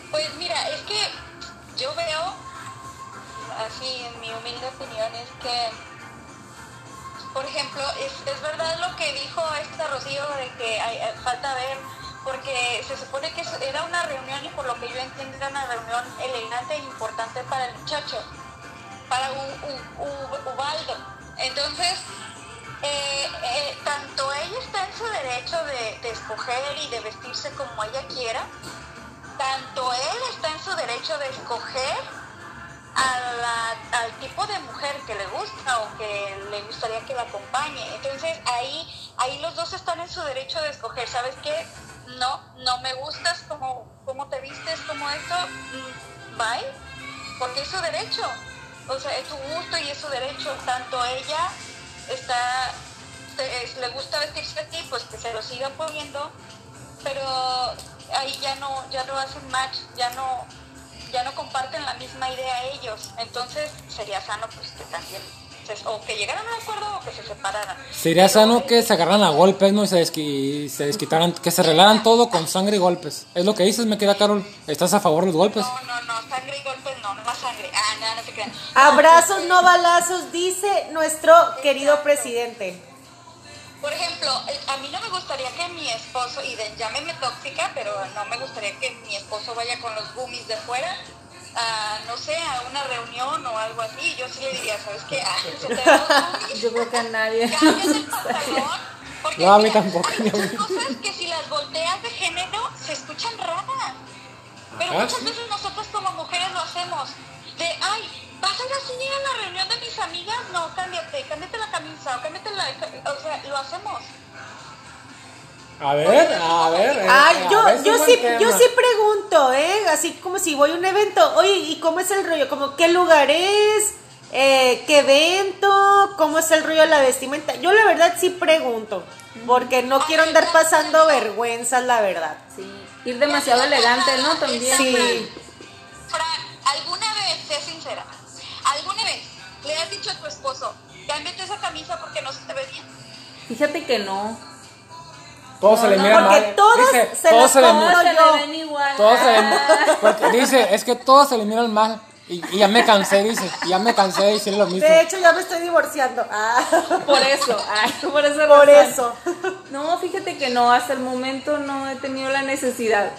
Pues mira, es que yo veo, así en mi humilde opinión, es que, por ejemplo, es, es verdad lo que dijo esta Rocío de que hay- falta ver, porque se supone que era una reunión y por lo que yo entiendo era una reunión elegante e importante para el muchacho, para Ubaldo. Entonces, eh, eh, tanto ella está en su derecho de, escoger y de vestirse como ella quiera, tanto él está en su derecho de escoger al tipo de mujer que le gusta o que le gustaría que la acompañe. Entonces ahí, ahí los dos están en su derecho de escoger. ¿Sabes qué? No, no me gustas como, como te vistes, como esto. mm, Bye. Porque es su derecho. O sea, es su gusto y es su derecho. Tanto ella está, le gusta vestirse así, pues que se lo siga poniendo pero ahí ya no ya no hacen match ya no ya no comparten la misma idea ellos entonces sería sano pues que también se- o que llegaran a un acuerdo o que se separaran Sería sano que se agarraran a golpes, ¿no? Y se, desqui- se desquitaran, que se arreglaran todo con sangre y golpes. Es lo que dices, me queda Carol. ¿Estás a favor de los golpes? no no no sangre y golpes no no más sangre ah no no se crean Abrazos, no balazos, dice nuestro querido presidente. Por ejemplo, a mí no me gustaría que mi esposo, y de, llámeme tóxica, pero no me gustaría que mi esposo vaya con los gummies de fuera, a, no sé, a una reunión o algo así. Yo sí le diría, ¿sabes qué? Ah, se te Yo creo que a nadie. cámbiate el pantalón. Porque No, a mí mira, tampoco, Hay muchas cosas que si las volteas de género se escuchan raras. Pero Ah, muchas sí. veces nosotros como mujeres lo hacemos. De, ay, ¿vas a ir así a la reunión de mis amigas? No, cámbiate, cámbiate la camisa o cámbiate la... O sea, lo hacemos. A ver, a ver. eh, Ay, a yo, ver yo sí, tema. yo sí pregunto, ¿eh? Así como si voy a un evento, oye, ¿y cómo es el rollo? Como, ¿qué lugar es? Eh, ¿Qué evento? ¿Cómo es el rollo de la vestimenta? Yo la verdad sí pregunto, porque no quiero andar pasando vergüenzas, la verdad. Sí, ir demasiado elegante, ¿no? También. Sí. Fran, ¿alguna vez, sé sincera, alguna vez le has dicho a tu esposo, cámbiate esa camisa porque no se te ve bien? Fíjate que no. Todo se le no, mira porque mal. todas Dice, se. Todos se le ven igual. Todo se le Ah. porque dice, es que todos se le miran mal. Y, y ya me cansé, dice. Y ya me cansé de decir lo mismo. De hecho, ya me estoy divorciando. Ah, Por eso, ay, por eso. por razón. eso. No, fíjate que no, hasta el momento no he tenido la necesidad.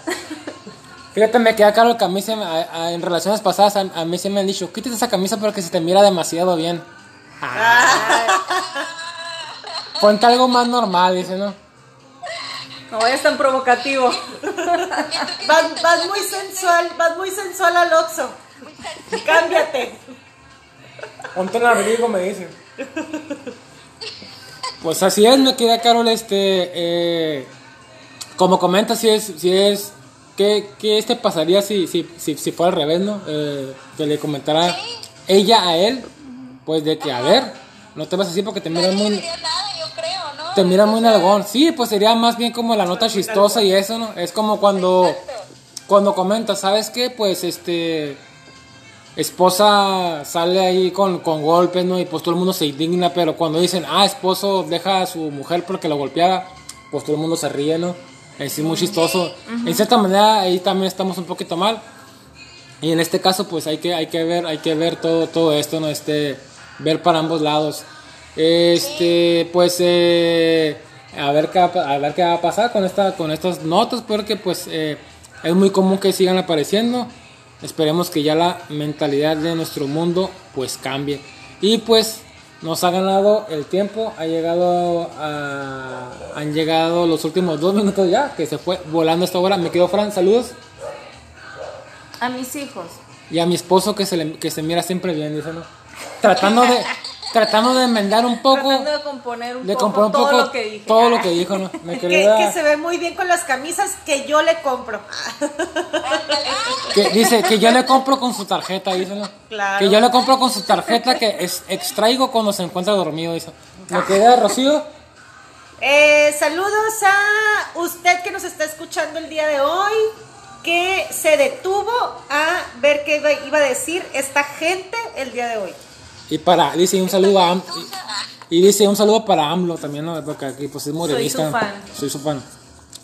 Fíjate, me queda claro que a mí se me- a- a- en relaciones pasadas a, a mí se me han dicho, quítate esa camisa porque se te mira demasiado bien. Ponte algo más normal, dice, ¿no? No vayas tan provocativo. Vas, vas muy sensual, vas muy sensual al Oxxo. Cámbiate. Ponte el abrigo, me dice. Pues así es, me queda Carol, este, eh, como comenta, si es, si es, ¿qué, qué este pasaría si, si, si, si fuera al revés, no? Eh, que le comentara ella a él, pues de que, a ver, no te vas así porque te miras No muy, te mira muy nalgón. Sí, pues sería más bien como la nota chistosa y eso, ¿no? Es como cuando, cuando comentas, ¿sabes qué? Pues este, esposa sale ahí con, con golpes, ¿no? Y pues todo el mundo se indigna, pero cuando dicen, ah, esposo deja a su mujer porque lo golpeaba, pues todo el mundo se ríe, ¿no? Es muy chistoso. En cierta manera ahí también estamos un poquito mal. Y en este caso, pues hay que, hay que ver, hay que ver todo, todo esto, ¿no? Este, ver para ambos lados. Este, pues, eh, a ver qué va, a ver qué va a pasar con esta, con estas notas, porque pues eh, es muy común que sigan apareciendo. Esperemos que ya la mentalidad de nuestro mundo pues cambie. Y pues nos ha ganado el tiempo, ha llegado a, han llegado los últimos dos minutos ya, que se fue volando esta hora. Me quedo Fran, saludos. A mis hijos. Y a mi esposo que se, le- que se mira siempre bien, dice, ¿no? Tratando de, tratando de enmendar un poco, Tratando de componer un de poco componer un todo lo que dije. todo lo que dijo, ¿no? Me Que, que se ve muy bien con las camisas que yo le compro. que dice que yo le compro con su tarjeta, dice, ¿no? Claro. Que yo le compro con su tarjeta que es, extraigo cuando se encuentra dormido, dice. Me queda Rocío. Eh, saludos a usted que nos está escuchando el día de hoy, que se detuvo a ver qué iba a decir esta gente el día de hoy. Y para, dice un saludo a y, y dice un saludo para AMLO también, ¿no? Porque aquí pues es morenista. su fan. Soy su fan.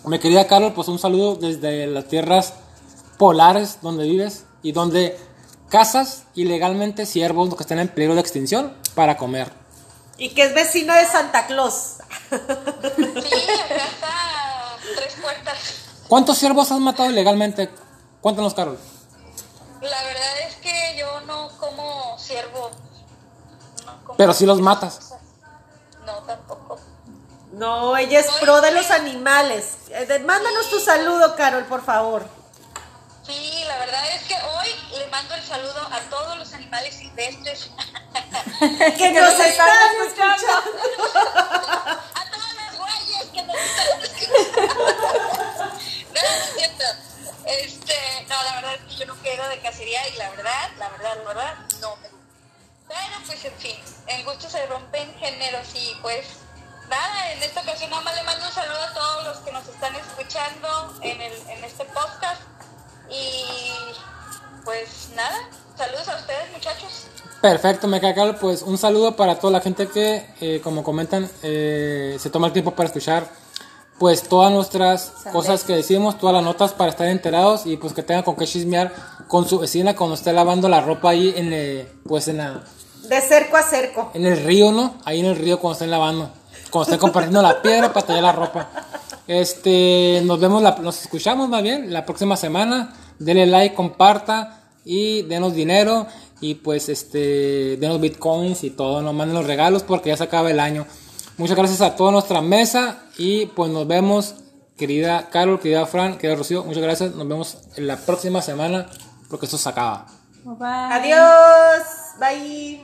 Mi querida Carol, pues un saludo desde las tierras polares donde vives y donde cazas ilegalmente ciervos que están en peligro de extinción para comer. Y que es vecino de Santa Claus. Sí, acá está tres puertas. ¿Cuántos ciervos has matado ilegalmente? Cuéntanos, Carol. Pero si los matas. No, tampoco. No, ella es pro de los animales. Eh, Mándanos tu saludo, Carol, por favor. Sí, la verdad es que hoy le mando el saludo a todos los animales silvestres, Que nos están escuchando. a todas las guayas que nos están escuchando. No, no es cierto. Este, no, la verdad es que yo no quiero de cacería y la verdad, la verdad, la verdad, no me gusta. Pero pues en fin, en gusto se rompen géneros y pues nada, en esta ocasión nada más le mando un saludo a todos los que nos están escuchando en, el, en este podcast y pues nada, saludos a ustedes muchachos. Perfecto, me queda Carol. Pues un saludo para toda la gente que, eh, como comentan, eh, se toma el tiempo para escuchar pues todas nuestras cosas que decimos, todas las notas para estar enterados y pues que tengan con qué chismear con su vecina cuando esté lavando la ropa ahí en el, pues en la, De cerco a cerco. en el río, ¿no? Ahí en el río cuando estén lavando, cuando estén compartiendo la piedra para tallar la ropa. Este, nos vemos, la- nos escuchamos más bien la próxima semana. Denle like, comparta y denos dinero y pues este, denos bitcoins y todo, nos manden los regalos porque ya se acaba el año. Muchas gracias a toda nuestra mesa y pues nos vemos, querida Carol, querida Fran, querida Rocío, muchas gracias. Nos vemos en la próxima semana porque esto se acaba. Bye. Adiós. Bye.